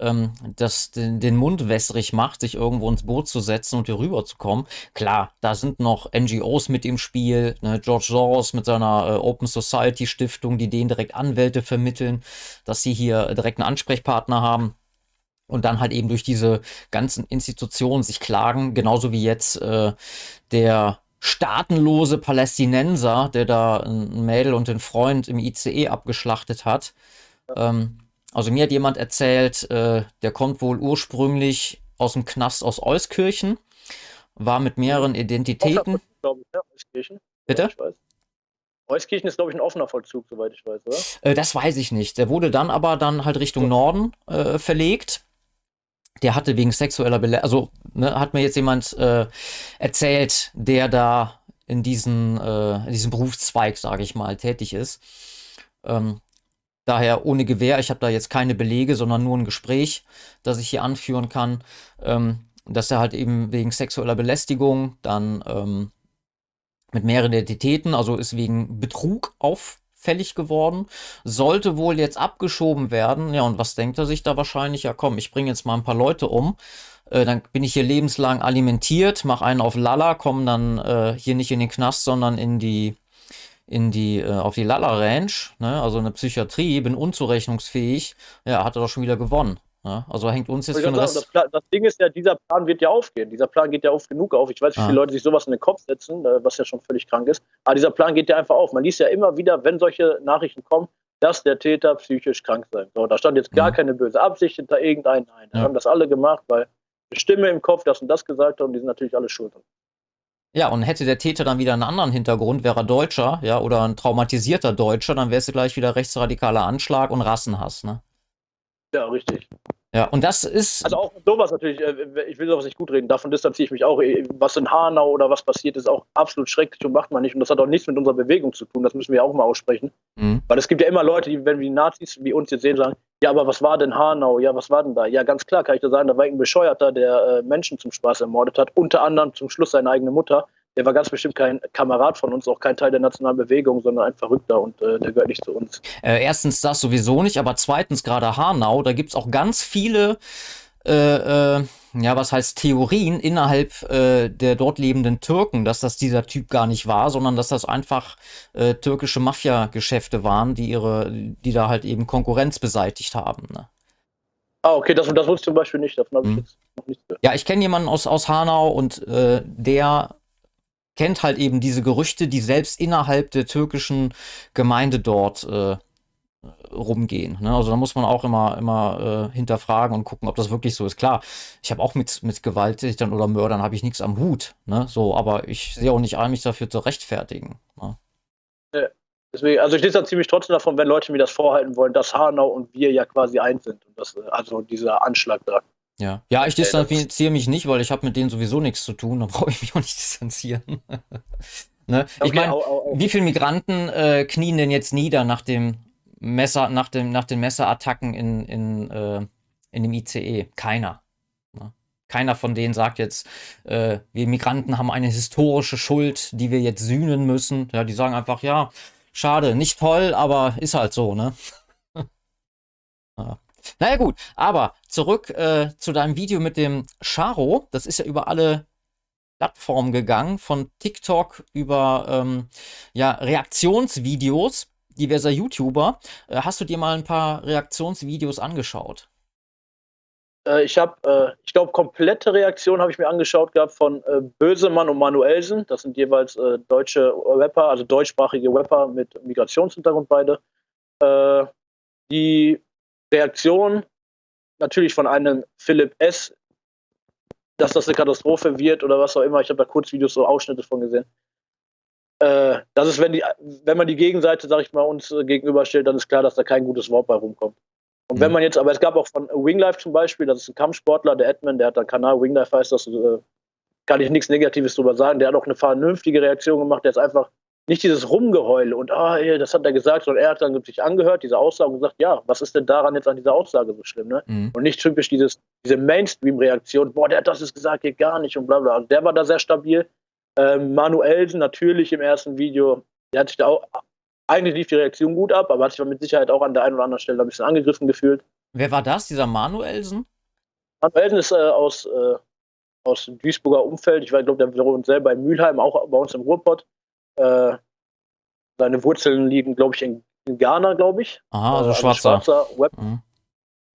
ähm, das, den, den Mund wässrig macht, sich irgendwo ins Boot zu setzen und hier rüber zu kommen. Klar, da sind noch NGOs mit im Spiel, ne? George Soros mit seiner äh, Open Society Stiftung, die denen direkt Anwälte vermitteln, dass sie hier direkt einen Ansprechpartner haben und dann halt eben durch diese ganzen Institutionen sich klagen, genauso wie jetzt äh, der staatenlose Palästinenser, der da ein Mädel und den Freund im ICE abgeschlachtet hat. Ähm, also mir hat jemand erzählt, äh, der kommt wohl ursprünglich aus dem Knast aus Euskirchen, war mit mehreren Identitäten. Glaube ich, ja, Euskirchen. Bitte? Ja, Euskirchen ist, glaube ich, ein offener Vollzug, soweit ich weiß, oder? Äh, das weiß ich nicht. Der wurde dann aber dann halt Richtung ja. Norden äh, verlegt. Der hatte wegen sexueller Belästigung, also ne, hat mir jetzt jemand äh, erzählt, der da in, diesen, äh, in diesem Berufszweig, sage ich mal, tätig ist. Ähm, Daher ohne Gewehr, ich habe da jetzt keine Belege, sondern nur ein Gespräch, das ich hier anführen kann, ähm, dass er halt eben wegen sexueller Belästigung dann ähm, mit mehreren Identitäten, also ist wegen Betrug auffällig geworden, sollte wohl jetzt abgeschoben werden. Ja, und was denkt er sich da wahrscheinlich? Ja, komm, ich bringe jetzt mal ein paar Leute um. Äh, dann bin ich hier lebenslang alimentiert, mache einen auf Lala, komme dann äh, hier nicht in den Knast, sondern in die in die, äh, auf die Lala Ranch, ne, also eine Psychiatrie, bin unzurechnungsfähig, ja, hat er doch schon wieder gewonnen. Ja, also hängt uns jetzt für den Rest. Das, das, Ding ist ja, dieser Plan wird ja aufgehen. Dieser Plan geht ja oft genug auf. Ich weiß, wie ah. viele Leute sich sowas in den Kopf setzen, äh, was ja schon völlig krank ist. Aber dieser Plan geht ja einfach auf. Man liest ja immer wieder, wenn solche Nachrichten kommen, dass der Täter psychisch krank sei. So, da stand jetzt gar mhm. keine böse Absicht hinter irgendeinem. Nein, ja. haben das alle gemacht, weil eine Stimme im Kopf das und das gesagt hat und die sind natürlich alle schuld. Ja, und hätte der Täter dann wieder einen anderen Hintergrund, wäre er Deutscher, ja, oder ein traumatisierter Deutscher, dann wäre es gleich wieder rechtsradikaler Anschlag und Rassenhass, ne? Ja, richtig. Ja, und das ist. Also auch sowas natürlich, äh, ich will sowas nicht gut reden, davon distanziere ich mich auch. Äh, was in Hanau oder was passiert, ist auch absolut schrecklich und macht man nicht. Und das hat auch nichts mit unserer Bewegung zu tun, das müssen wir auch mal aussprechen. Mhm. Weil es gibt ja immer Leute, die, wenn wir die Nazis wie uns jetzt sehen, sagen, ja, aber was war denn Hanau? Ja, was war denn da? Ja, ganz klar kann ich da sagen, da war ein Bescheuerter, der äh, Menschen zum Spaß ermordet hat, unter anderem zum Schluss seine eigene Mutter. Der war ganz bestimmt kein Kamerad von uns, auch kein Teil der nationalen Bewegung, sondern ein Verrückter und äh, der gehört nicht zu uns. Äh, erstens das sowieso nicht, aber zweitens gerade Hanau, da gibt es auch ganz viele äh, äh, ja, was heißt Theorien innerhalb äh, der dort lebenden Türken, dass das dieser Typ gar nicht war, sondern dass das einfach äh, türkische Mafia-Geschäfte waren, die ihre, die da halt eben Konkurrenz beseitigt haben. Ne? Ah, okay, das, das wusste ich zum Beispiel nicht, davon habe ich hm. jetzt noch nichts gehört. Ja, ich kenne jemanden aus, aus Hanau und äh, der kennt halt eben diese Gerüchte, die selbst innerhalb der türkischen Gemeinde dort äh, rumgehen. Ne? Also da muss man auch immer, immer äh, hinterfragen und gucken, ob das wirklich so ist. Klar, ich habe auch mit, mit Gewalttätern oder Mördern habe ich nichts am Hut. Ne? So, aber ich sehe auch nicht ein, mich dafür zu rechtfertigen. Ne? Ja, deswegen, also ich da ziemlich trotzdem davon, wenn Leute mir das vorhalten wollen, dass Hanau und wir ja quasi eins sind. Und das, also dieser Anschlag da. Ja, ja ich distanziere mich nicht, weil ich habe mit denen sowieso nichts zu tun. Da brauche ich mich auch nicht distanzieren. ne? Ich meine, wie viele Migranten äh, knien denn jetzt nieder nach dem Messer, nach, dem, nach den Messerattacken in, in, äh, in dem ICE? Keiner. Ne? Keiner von denen sagt jetzt, äh, wir Migranten haben eine historische Schuld, die wir jetzt sühnen müssen. Ja, die sagen einfach, ja, schade, nicht toll, aber ist halt so, ne? ja. Naja gut, aber zurück äh, zu deinem Video mit dem Charo. Das ist ja über alle Plattformen gegangen, von TikTok über ähm, ja, Reaktionsvideos diverser YouTuber. Äh, hast du dir mal ein paar Reaktionsvideos angeschaut? Äh, ich habe, äh, ich glaube, komplette Reaktionen habe ich mir angeschaut gehabt von Bösemann und Manuelsen. Das sind jeweils deutsche Rapper, also deutschsprachige Rapper mit Migrationshintergrund beide. Die Reaktion natürlich von einem Philipp S., dass das eine Katastrophe wird oder was auch immer. Ich habe da kurz Videos, so Ausschnitte von gesehen. Äh, das ist, wenn, die, wenn man die Gegenseite, sag ich mal, uns äh, gegenüberstellt, dann ist klar, dass da kein gutes Wort bei rumkommt. Und mhm. wenn man jetzt, aber es gab auch von Winglife zum Beispiel, das ist ein Kampfsportler, der Edmund, der hat einen Kanal, Winglife heißt das, äh, kann ich nichts Negatives drüber sagen, der hat auch eine vernünftige Reaktion gemacht, der ist einfach nicht dieses Rumgeheule und ah, ey, das hat er gesagt, sondern er hat dann sich angehört, diese Aussage und gesagt, ja, was ist denn daran jetzt an dieser Aussage so schlimm, ne? Mhm. Und nicht typisch dieses, diese Mainstream-Reaktion, boah, der hat das gesagt, geht gar nicht und bla bla. Also der war da sehr stabil. Ähm, Manuelsen natürlich im ersten Video, der hat sich da auch, eigentlich lief die Reaktion gut ab, aber hat sich mit Sicherheit auch an der einen oder anderen Stelle ein bisschen angegriffen gefühlt. Wer war das, dieser Manuelsen? Manuelsen ist äh, aus, äh, aus dem Duisburger Umfeld. Ich glaube, der wohnt selber in Mülheim, auch bei uns im Ruhrpott. Äh, seine Wurzeln liegen, glaube ich, in, in Ghana, glaube ich. Aha, also, also schwarzer. schwarzer Web. Mhm.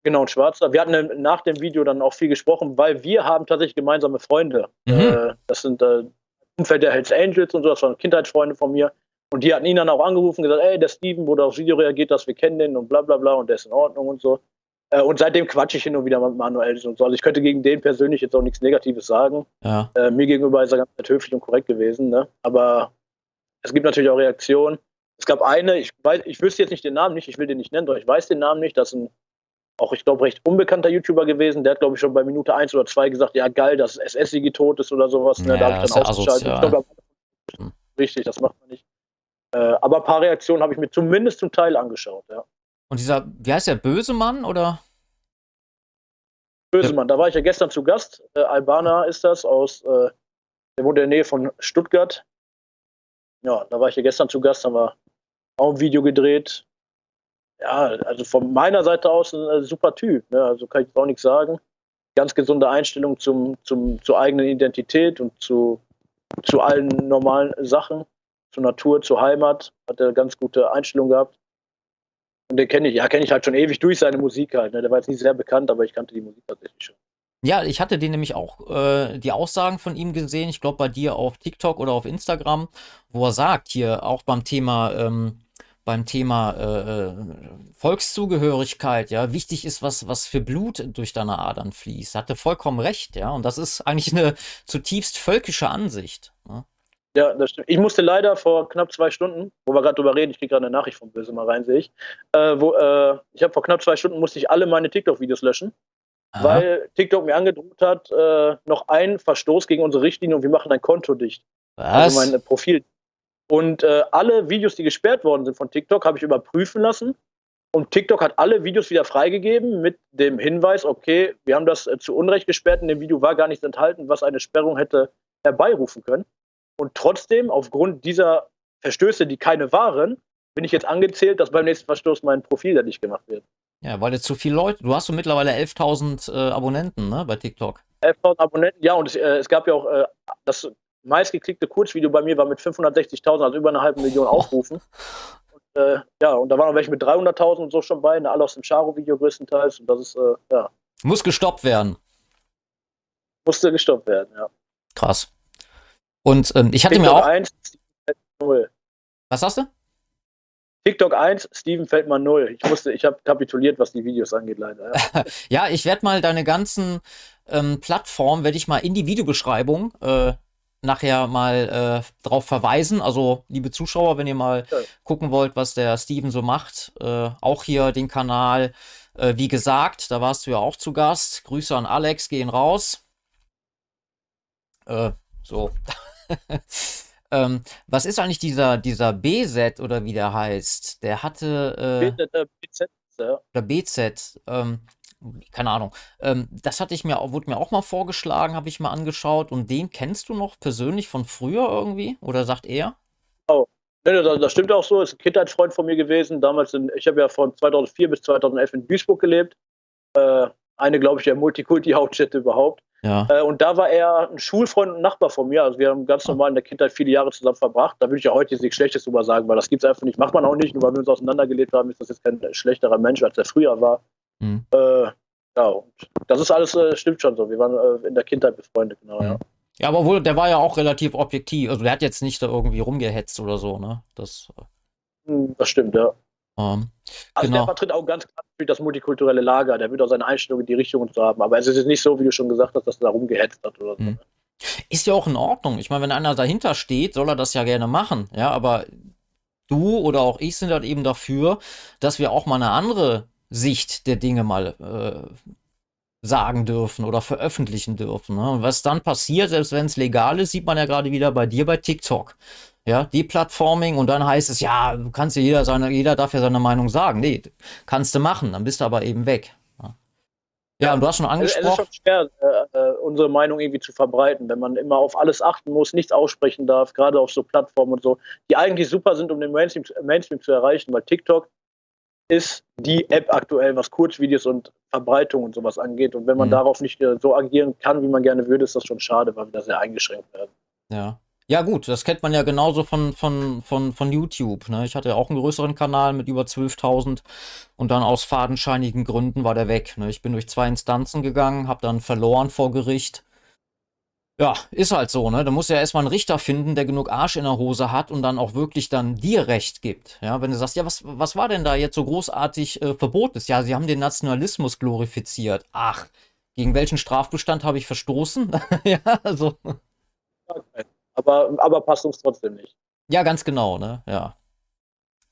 Genau, ein Schwarzer. Wir hatten nach dem Video dann auch viel gesprochen, weil wir haben tatsächlich gemeinsame Freunde. Mhm. Äh, das sind äh, Umfeld der Hells Angels und so, das waren Kindheitsfreunde von mir. Und die hatten ihn dann auch angerufen und gesagt, ey, der Steven wurde aufs Video reagiert, dass wir kennen den und bla bla bla und der ist in Ordnung und so. Äh, und seitdem quatsche ich hin und wieder mit Manuel und so. Also ich könnte gegen den persönlich jetzt auch nichts Negatives sagen. Ja. Äh, mir gegenüber ist er ganz höflich und korrekt gewesen, ne? Aber es gibt natürlich auch Reaktionen. Es gab eine, ich weiß, ich wüsste jetzt nicht den Namen nicht, ich will den nicht nennen, doch ich weiß den Namen nicht. Das ist ein, auch ich glaube, recht unbekannter YouTuber gewesen. Der hat, glaube ich, schon bei Minute 1 oder 2 gesagt, ja geil, dass SS-Sigi tot ist oder sowas. Ne? Ja, da habe ich dann ausgeschaltet. Ich glaub, hm. richtig, das macht man nicht. Äh, aber ein paar Reaktionen habe ich mir zumindest zum Teil angeschaut, ja. Und dieser, wie heißt der, Böse Mann oder? Böse Mann, da war ich ja gestern zu Gast. Äh, Albaner ist das aus, äh, der wohnt in der Nähe von Stuttgart ja, da war ich ja gestern zu Gast, haben wir auch ein Video gedreht. Ja, also von meiner Seite aus ein äh, super Typ. Ne? Also kann ich auch nichts sagen. Ganz gesunde Einstellung zum, zum, zur eigenen Identität und zu, zu allen normalen Sachen, zur Natur, zur Heimat. Hat er ganz gute Einstellung gehabt. Und den kenne ich, ja, kenne ich halt schon ewig durch seine Musik halt. Ne? Der war jetzt nicht sehr bekannt, aber ich kannte die Musik tatsächlich schon. Ja, ich hatte den nämlich auch äh, die Aussagen von ihm gesehen, ich glaube bei dir auf TikTok oder auf Instagram, wo er sagt, hier auch beim Thema, ähm, beim Thema äh, äh, Volkszugehörigkeit, ja, wichtig ist, was, was für Blut durch deine Adern fließt. Hatte vollkommen recht, ja. Und das ist eigentlich eine zutiefst völkische Ansicht. Ja, ja das stimmt. Ich musste leider vor knapp zwei Stunden, wo wir gerade drüber reden, ich kriege gerade eine Nachricht vom Böse mal rein, sehe ich. Äh, wo, äh, ich habe vor knapp zwei Stunden musste ich alle meine TikTok-Videos löschen Aha. weil TikTok mir angedroht hat, äh, noch ein Verstoß gegen unsere Richtlinie und wir machen dein Konto dicht. Was? Also mein Profil. Und äh, alle Videos, die gesperrt worden sind von TikTok, habe ich überprüfen lassen. Und TikTok hat alle Videos wieder freigegeben mit dem Hinweis, okay, wir haben das äh, zu Unrecht gesperrt, in dem Video war gar nichts enthalten, was eine Sperrung hätte herbeirufen können. Und trotzdem, aufgrund dieser Verstöße, die keine waren, bin ich jetzt angezählt, dass beim nächsten Verstoß mein Profil da nicht gemacht wird. Ja, weil jetzt zu viele Leute, du hast so mittlerweile 11.000 äh, Abonnenten ne, bei TikTok. 11.000 Abonnenten, ja, und es, äh, es gab ja auch äh, das meistgeklickte Kurzvideo bei mir war mit 560.000, also über eine halbe Million Aufrufen. Und, äh, ja, und da waren auch welche mit 300.000 und so schon bei, ne, alle aus dem Charo-Video größtenteils. Und das ist, äh, ja. Muss gestoppt werden. Musste gestoppt werden, ja. Krass. Und ähm, ich hatte TikTok mir auch. 1, Was hast du? TikTok 1, Steven Feldmann 0. Ich musste, ich habe kapituliert, was die Videos angeht, leider. Ja, ja ich werde mal deine ganzen ähm, Plattformen, werde ich mal in die Videobeschreibung äh, nachher mal äh, drauf verweisen. Also, liebe Zuschauer, wenn ihr mal ja. gucken wollt, was der Steven so macht, äh, auch hier den Kanal, äh, wie gesagt, da warst du ja auch zu Gast. Grüße an Alex, gehen raus. Äh, so. ähm, was ist eigentlich dieser, dieser BZ oder wie der heißt? Der hatte. Äh, BZ, ja. Oder BZ. Ähm, keine Ahnung. Ähm, das hatte ich mir, wurde mir auch mal vorgeschlagen, habe ich mal angeschaut. Und den kennst du noch persönlich von früher irgendwie? Oder sagt er? Oh, nee, das, das stimmt auch so. Ist ein Kindheitsfreund von mir gewesen. Damals, in, ich habe ja von 2004 bis 2011 in Duisburg gelebt. Äh, eine, glaube ich, der Multikulti-Hauptstädte überhaupt. Ja. Äh, und da war er ein Schulfreund und Nachbar von mir. Also wir haben ganz normal in der Kindheit viele Jahre zusammen verbracht. Da würde ich ja heute nichts Schlechtes drüber sagen, weil das gibt es einfach nicht. Macht man auch nicht. Nur weil wir uns auseinandergelebt haben, ist das jetzt kein schlechterer Mensch, als er früher war. Mhm. Äh, ja, und das ist alles, äh, stimmt schon so. Wir waren äh, in der Kindheit befreundet, genau, mhm. ja. Ja, aber wohl, der war ja auch relativ objektiv. Also der hat jetzt nicht da irgendwie rumgehetzt oder so, ne? Das, äh, hm, das stimmt, ja. Ähm, also genau. der vertritt auch ganz klar das multikulturelle Lager, der wird auch seine Einstellung in die Richtung und so haben. Aber es ist jetzt nicht so, wie du schon gesagt hast, dass er da rumgehetzt hat oder so. Mhm. Ist ja auch in Ordnung. Ich meine, wenn einer dahinter steht, soll er das ja gerne machen. Ja, aber du oder auch ich sind halt eben dafür, dass wir auch mal eine andere Sicht der Dinge mal äh, sagen dürfen oder veröffentlichen dürfen. Ne? Und was dann passiert, selbst wenn es legal ist, sieht man ja gerade wieder bei dir bei TikTok. Ja, Deplatforming und dann heißt es, ja, du kannst ja jeder seine, jeder darf ja seine Meinung sagen. Nee, kannst du machen, dann bist du aber eben weg. Ja, ja und du hast schon angesprochen. Es ist schon schwer, äh, äh, unsere Meinung irgendwie zu verbreiten, wenn man immer auf alles achten muss, nichts aussprechen darf, gerade auf so Plattformen und so, die eigentlich super sind, um den Mainstream, Mainstream zu erreichen, weil TikTok ist die App aktuell, was Kurzvideos und Verbreitung und sowas angeht. Und wenn man mhm. darauf nicht äh, so agieren kann, wie man gerne würde, ist das schon schade, weil wir da sehr eingeschränkt werden. Ja. Ja, gut, das kennt man ja genauso von, von, von, von YouTube. Ne? Ich hatte ja auch einen größeren Kanal mit über 12.000 und dann aus fadenscheinigen Gründen war der weg. Ne? Ich bin durch zwei Instanzen gegangen, habe dann verloren vor Gericht. Ja, ist halt so, ne? Da muss ja erstmal einen Richter finden, der genug Arsch in der Hose hat und dann auch wirklich dann dir Recht gibt. Ja, wenn du sagst, ja, was, was war denn da jetzt so großartig äh, verboten? Ja, sie haben den Nationalismus glorifiziert. Ach, gegen welchen Strafbestand habe ich verstoßen? ja, also. Okay aber, aber passt uns trotzdem nicht. Ja, ganz genau, ne? Ja.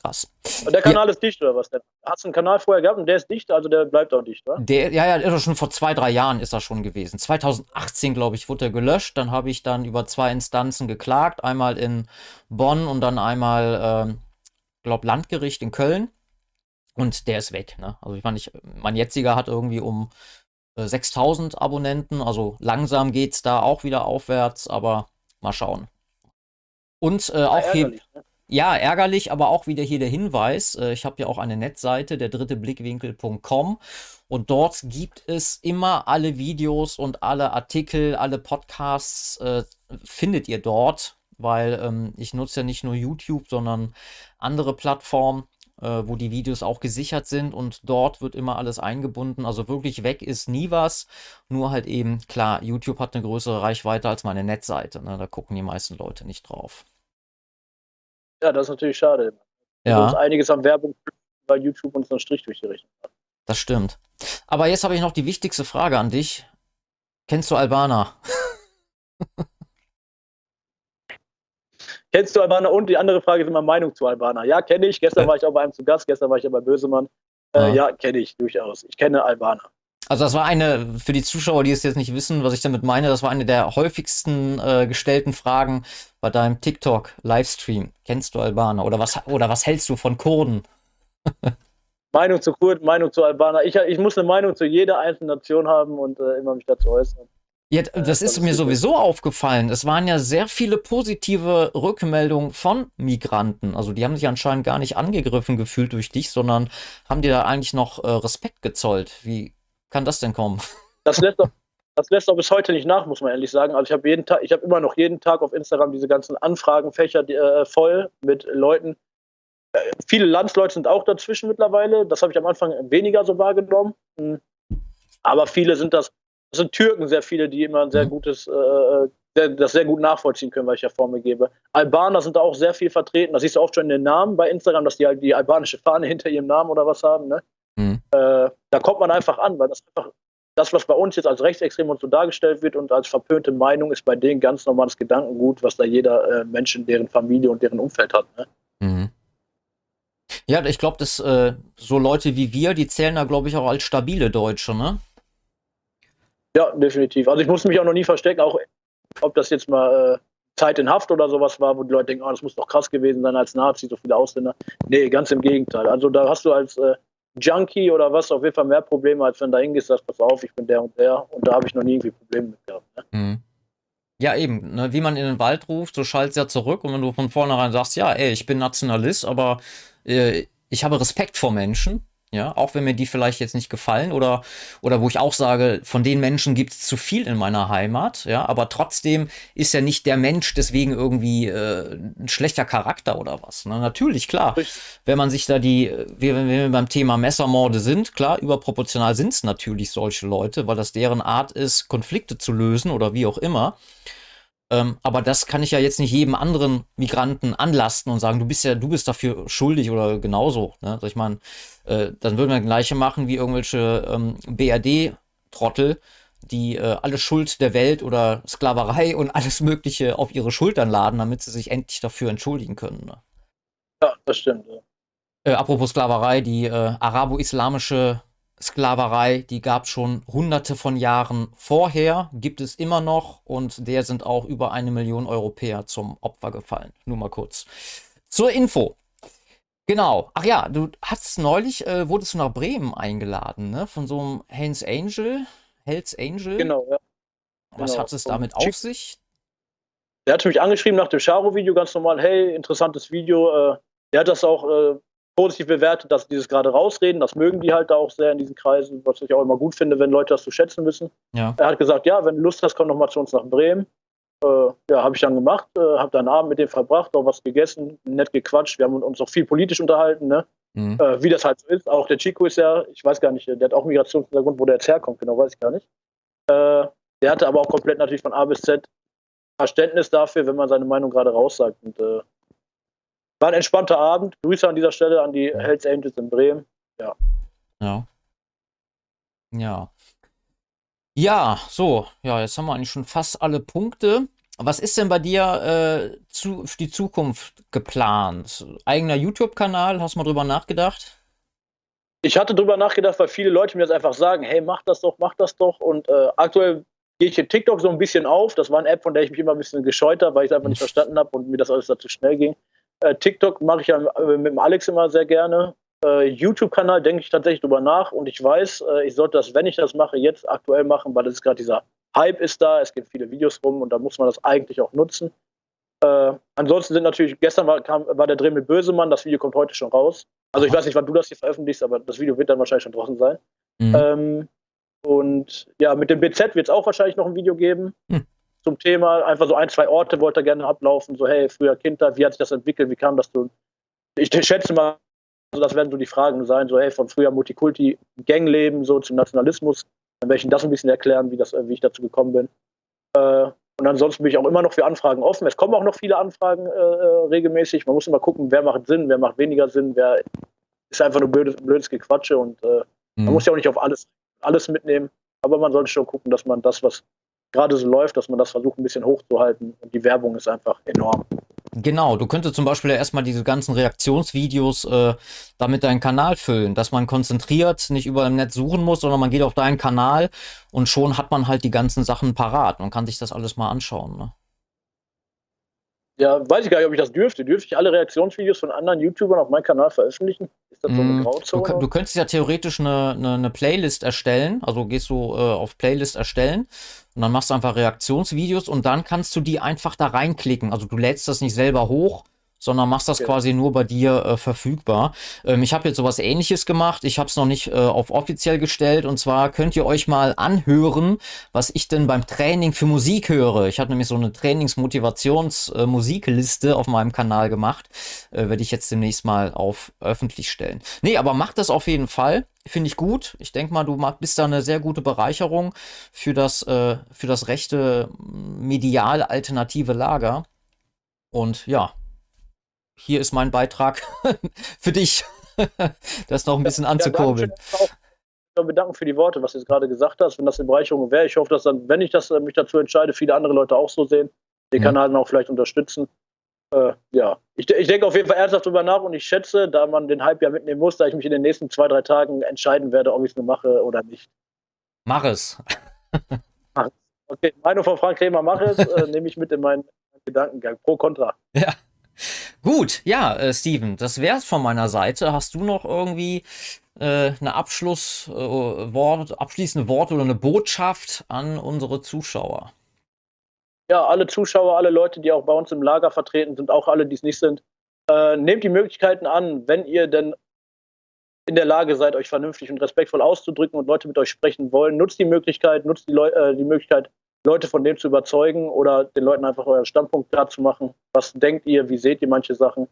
Krass. Und der Kanal ja. ist dicht, oder was? Hast du einen Kanal vorher gehabt und der ist dicht, also der bleibt auch dicht, oder? Der, ja, ja, ist er schon vor zwei, drei Jahren ist er schon gewesen. 2018, glaube ich, wurde er gelöscht. Dann habe ich dann über zwei Instanzen geklagt. Einmal in Bonn und dann einmal, ähm, glaube Landgericht in Köln. Und der ist weg, ne? Also ich meine, ich, mein jetziger hat irgendwie um äh, 6000 Abonnenten. Also langsam geht es da auch wieder aufwärts, aber Mal schauen. Und äh, auch hier. Ne? Ja, ärgerlich, aber auch wieder hier der Hinweis. Äh, ich habe ja auch eine Netzseite, der dritte Blickwinkel.com. Und dort gibt es immer alle Videos und alle Artikel, alle Podcasts äh, findet ihr dort, weil ähm, ich nutze ja nicht nur YouTube, sondern andere Plattformen äh, wo die Videos auch gesichert sind und dort wird immer alles eingebunden. Also wirklich weg ist nie was. Nur halt eben, klar, YouTube hat eine größere Reichweite als meine Netzseite. Ne? Da gucken die meisten Leute nicht drauf. Ja, das ist natürlich schade. Ja. uns einiges an Werbung, weil YouTube uns einen Strich durch die Rechnung hat. Das stimmt. Aber jetzt habe ich noch die wichtigste Frage an dich. Kennst du Albaner? Kennst du Albaner? Und die andere Frage ist immer Meinung zu Albaner. Ja, kenne ich. Gestern war ich auch bei einem zu Gast. Gestern war ich ja bei Bösemann. Äh, ja, ja kenne ich durchaus. Ich kenne Albaner. Also das war eine, für die Zuschauer, die es jetzt nicht wissen, was ich damit meine, das war eine der häufigsten äh, gestellten Fragen bei deinem TikTok-Livestream. Kennst du Albaner? Oder was, oder was hältst du von Kurden? Meinung zu Kurden, Meinung zu Albaner. Ich, ich muss eine Meinung zu jeder einzelnen Nation haben und äh, immer mich dazu äußern. Ja, das ist mir sowieso aufgefallen. Es waren ja sehr viele positive Rückmeldungen von Migranten. Also die haben sich anscheinend gar nicht angegriffen gefühlt durch dich, sondern haben dir da eigentlich noch äh, Respekt gezollt. Wie kann das denn kommen? Das lässt doch, das lässt doch bis heute nicht nach, muss man ehrlich sagen. Also ich habe jeden Tag, ich habe immer noch jeden Tag auf Instagram diese ganzen Anfragenfächer äh, voll mit Leuten. Äh, viele Landsleute sind auch dazwischen mittlerweile. Das habe ich am Anfang weniger so wahrgenommen. Hm. Aber viele sind das das sind Türken sehr viele, die immer ein sehr mhm. gutes, äh, sehr, das sehr gut nachvollziehen können, was ich ja vor mir gebe. Albaner sind da auch sehr viel vertreten. Das siehst du oft schon in den Namen bei Instagram, dass die halt die albanische Fahne hinter ihrem Namen oder was haben. Ne? Äh, da kommt man einfach an, weil das einfach das, was bei uns jetzt als rechtsextrem und so dargestellt wird und als verpönte Meinung, ist bei denen ganz normales Gedankengut, was da jeder äh, Mensch in deren Familie und deren Umfeld hat. Ne? Mhm. Ja, ich glaube, dass äh, so Leute wie wir, die zählen da, glaube ich, auch als stabile Deutsche, ne? Ja, definitiv. Also ich musste mich auch noch nie verstecken, auch ob das jetzt mal äh, Zeit in Haft oder sowas war, wo die Leute denken, oh, das muss doch krass gewesen sein als Nazi, so viele Ausländer. Nee, ganz im Gegenteil. Also da hast du als äh, Junkie oder was auf jeden Fall mehr Probleme, als wenn du da hingehst, sagst, pass auf, ich bin der und der. Und da habe ich noch nie irgendwie Probleme mit gehabt. Ne? Mhm. Ja, eben. Ne? Wie man in den Wald ruft, so schallt es ja zurück. Und wenn du von vornherein sagst, ja, ey, ich bin Nationalist, aber äh, ich habe Respekt vor Menschen, ja, auch wenn mir die vielleicht jetzt nicht gefallen oder, oder wo ich auch sage, von den Menschen gibt es zu viel in meiner Heimat, ja, aber trotzdem ist ja nicht der Mensch deswegen irgendwie äh, ein schlechter Charakter oder was. Ne? Natürlich, klar, wenn man sich da die, wenn wir beim Thema Messermorde sind, klar, überproportional sind es natürlich solche Leute, weil das deren Art ist, Konflikte zu lösen oder wie auch immer. Ähm, aber das kann ich ja jetzt nicht jedem anderen Migranten anlasten und sagen, du bist ja, du bist dafür schuldig oder genauso. Ne? Also ich meine, äh, dann würden wir das gleiche machen wie irgendwelche ähm, BRD-Trottel, die äh, alle Schuld der Welt oder Sklaverei und alles Mögliche auf ihre Schultern laden, damit sie sich endlich dafür entschuldigen können. Ne? Ja, das stimmt. Ja. Äh, apropos Sklaverei, die äh, arabo-islamische Sklaverei, die gab es schon hunderte von Jahren vorher, gibt es immer noch und der sind auch über eine Million Europäer zum Opfer gefallen. Nur mal kurz. Zur Info. Genau. Ach ja, du hast neulich, äh, wurdest du nach Bremen eingeladen, ne? Von so einem Hells Angel. Hells Angel. Genau, ja. Was genau. hat es damit auf sich? Der hat mich angeschrieben nach dem Charo-Video, ganz normal, hey, interessantes Video. Äh, der hat das auch äh, positiv bewertet, dass die das gerade rausreden. Das mögen die halt da auch sehr in diesen Kreisen, was ich auch immer gut finde, wenn Leute das zu schätzen wissen. Ja. Er hat gesagt, ja, wenn du Lust hast, komm noch mal zu uns nach Bremen. Äh, ja, habe ich dann gemacht, äh, habe dann Abend mit dem verbracht, auch was gegessen, nett gequatscht. Wir haben uns auch viel politisch unterhalten, ne? Mhm. Äh, wie das halt so ist. Auch der Chico ist ja, ich weiß gar nicht, der hat auch Migrationshintergrund, wo der jetzt herkommt, genau weiß ich gar nicht. Äh, der hatte aber auch komplett natürlich von A bis Z Verständnis dafür, wenn man seine Meinung gerade raussagt. Und äh, war ein entspannter Abend. Grüße an dieser Stelle an die. Hells Angels in Bremen. Ja. Ja. Ja. Ja, so. Ja, jetzt haben wir eigentlich schon fast alle Punkte. Was ist denn bei dir äh, zu, für die Zukunft geplant? Eigener YouTube-Kanal? Hast du mal drüber nachgedacht? Ich hatte drüber nachgedacht, weil viele Leute mir das einfach sagen: hey, mach das doch, mach das doch. Und äh, aktuell gehe ich in TikTok so ein bisschen auf. Das war eine App, von der ich mich immer ein bisschen gescheut habe, weil ich es einfach nicht verstanden habe und mir das alles dazu schnell ging. Äh, TikTok mache ich ja äh, mit dem Alex immer sehr gerne. Äh, YouTube-Kanal denke ich tatsächlich drüber nach und ich weiß, äh, ich sollte das, wenn ich das mache, jetzt aktuell machen, weil es ist gerade dieser Hype ist da, es gibt viele Videos rum und da muss man das eigentlich auch nutzen. Äh, ansonsten sind natürlich, gestern war, kam, war der Dreh mit Bösemann, das Video kommt heute schon raus. Also ich weiß nicht, wann du das hier veröffentlichst, aber das Video wird dann wahrscheinlich schon draußen sein. Mhm. Ähm, und ja, mit dem BZ wird es auch wahrscheinlich noch ein Video geben. Mhm zum Thema. Einfach so ein, zwei Orte wollte er gerne ablaufen. So, hey, früher Kindheit, wie hat sich das entwickelt? Wie kam das zu? Ich schätze mal, also das werden so die Fragen sein. So, hey, von früher Multikulti, Gangleben, so zum Nationalismus. Dann werde ich Ihnen das ein bisschen erklären, wie, das, wie ich dazu gekommen bin. Äh, und ansonsten bin ich auch immer noch für Anfragen offen. Es kommen auch noch viele Anfragen äh, äh regelmäßig. Man muss immer gucken, wer macht Sinn, wer macht weniger Sinn, wer ist einfach nur blödes, blödes Gequatsche und äh, mhm. man muss ja auch nicht auf alles, alles mitnehmen. Aber man sollte schon gucken, dass man das, was gerade so läuft, dass man das versucht, ein bisschen hochzuhalten. Und die Werbung ist einfach enorm. Genau, du könntest zum Beispiel ja erstmal diese ganzen Reaktionsvideos äh, damit deinen Kanal füllen, dass man konzentriert nicht überall im Netz suchen muss, sondern man geht auf deinen Kanal und schon hat man halt die ganzen Sachen parat und kann sich das alles mal anschauen. Ne? Ja, weiß ich gar nicht, ob ich das dürfte. Dürfte ich alle Reaktionsvideos von anderen YouTubern auf meinem Kanal veröffentlichen? Ist das so eine mm, Grauzone? Du, du könntest ja theoretisch eine, eine, eine Playlist erstellen. Also gehst du äh, auf Playlist erstellen und dann machst du einfach Reaktionsvideos und dann kannst du die einfach da reinklicken. Also du lädst das nicht selber hoch, sondern machst das Okay. quasi nur bei dir äh, verfügbar. Ähm, ich habe jetzt sowas ähnliches gemacht. Ich habe es noch nicht äh, auf offiziell gestellt. Und zwar könnt ihr euch mal anhören, was ich denn beim Training für Musik höre. Ich habe nämlich so eine Trainingsmotivations-Musikliste auf meinem Kanal gemacht. Äh, Werde ich jetzt demnächst mal auf öffentlich stellen. Nee, aber macht das auf jeden Fall. Finde ich gut. Ich denke mal, du bist da eine sehr gute Bereicherung für das, äh, für das rechte medial alternative Lager. Und ja, hier ist mein Beitrag für dich, das noch ein bisschen anzukurbeln. Ja. Ich will bedanken für die Worte, was du jetzt gerade gesagt hast. Wenn das eine Bereicherung wäre, ich hoffe, dass dann, wenn ich das, äh, mich dazu entscheide, viele andere Leute auch so sehen, den Mhm. Kanal dann auch vielleicht unterstützen. Äh, ja, ich, ich denke auf jeden Fall ernsthaft drüber nach und ich schätze, da man den Hype ja mitnehmen muss, da ich mich in den nächsten zwei, drei Tagen entscheiden werde, ob ich es nur mache oder nicht. Mach es. Okay, Meinung von Frank Kremer mache es, äh, nehme ich mit in meinen Gedankengang. Pro, contra. Ja. Gut, ja, äh, Steven, das wär's von meiner Seite. Hast du noch irgendwie äh, eine Abschlusswort, äh, Wort, abschließende Worte oder eine Botschaft an unsere Zuschauer? ja, alle Zuschauer, alle Leute, die auch bei uns im Lager vertreten sind, auch alle, die es nicht sind, äh, nehmt die Möglichkeiten an, wenn ihr denn in der Lage seid, euch vernünftig und respektvoll auszudrücken und Leute mit euch sprechen wollen. Nutzt die Möglichkeit, nutzt die, Leu äh, die Möglichkeit, Leute von dem zu überzeugen oder den Leuten einfach euren Standpunkt klar zu machen. Was denkt ihr, wie seht ihr manche Sachen?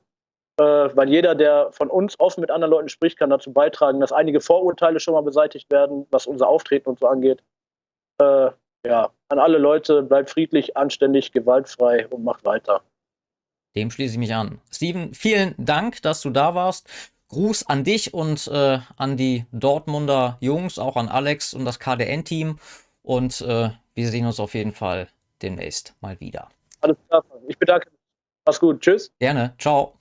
Äh, weil jeder, der von uns offen mit anderen Leuten spricht, kann dazu beitragen, dass einige Vorurteile schon mal beseitigt werden, was unser Auftreten und so angeht. Äh, ja, an alle Leute, bleibt friedlich, anständig, gewaltfrei und macht weiter. Dem schließe ich mich an. Steven, vielen Dank, dass du da warst. Gruß an dich und äh, an die Dortmunder Jungs, auch an Alex und das KDN-Team. Und äh, wir sehen uns auf jeden Fall demnächst mal wieder. Alles klar, ich bedanke mich. Mach's gut. Tschüss. Gerne. Ciao.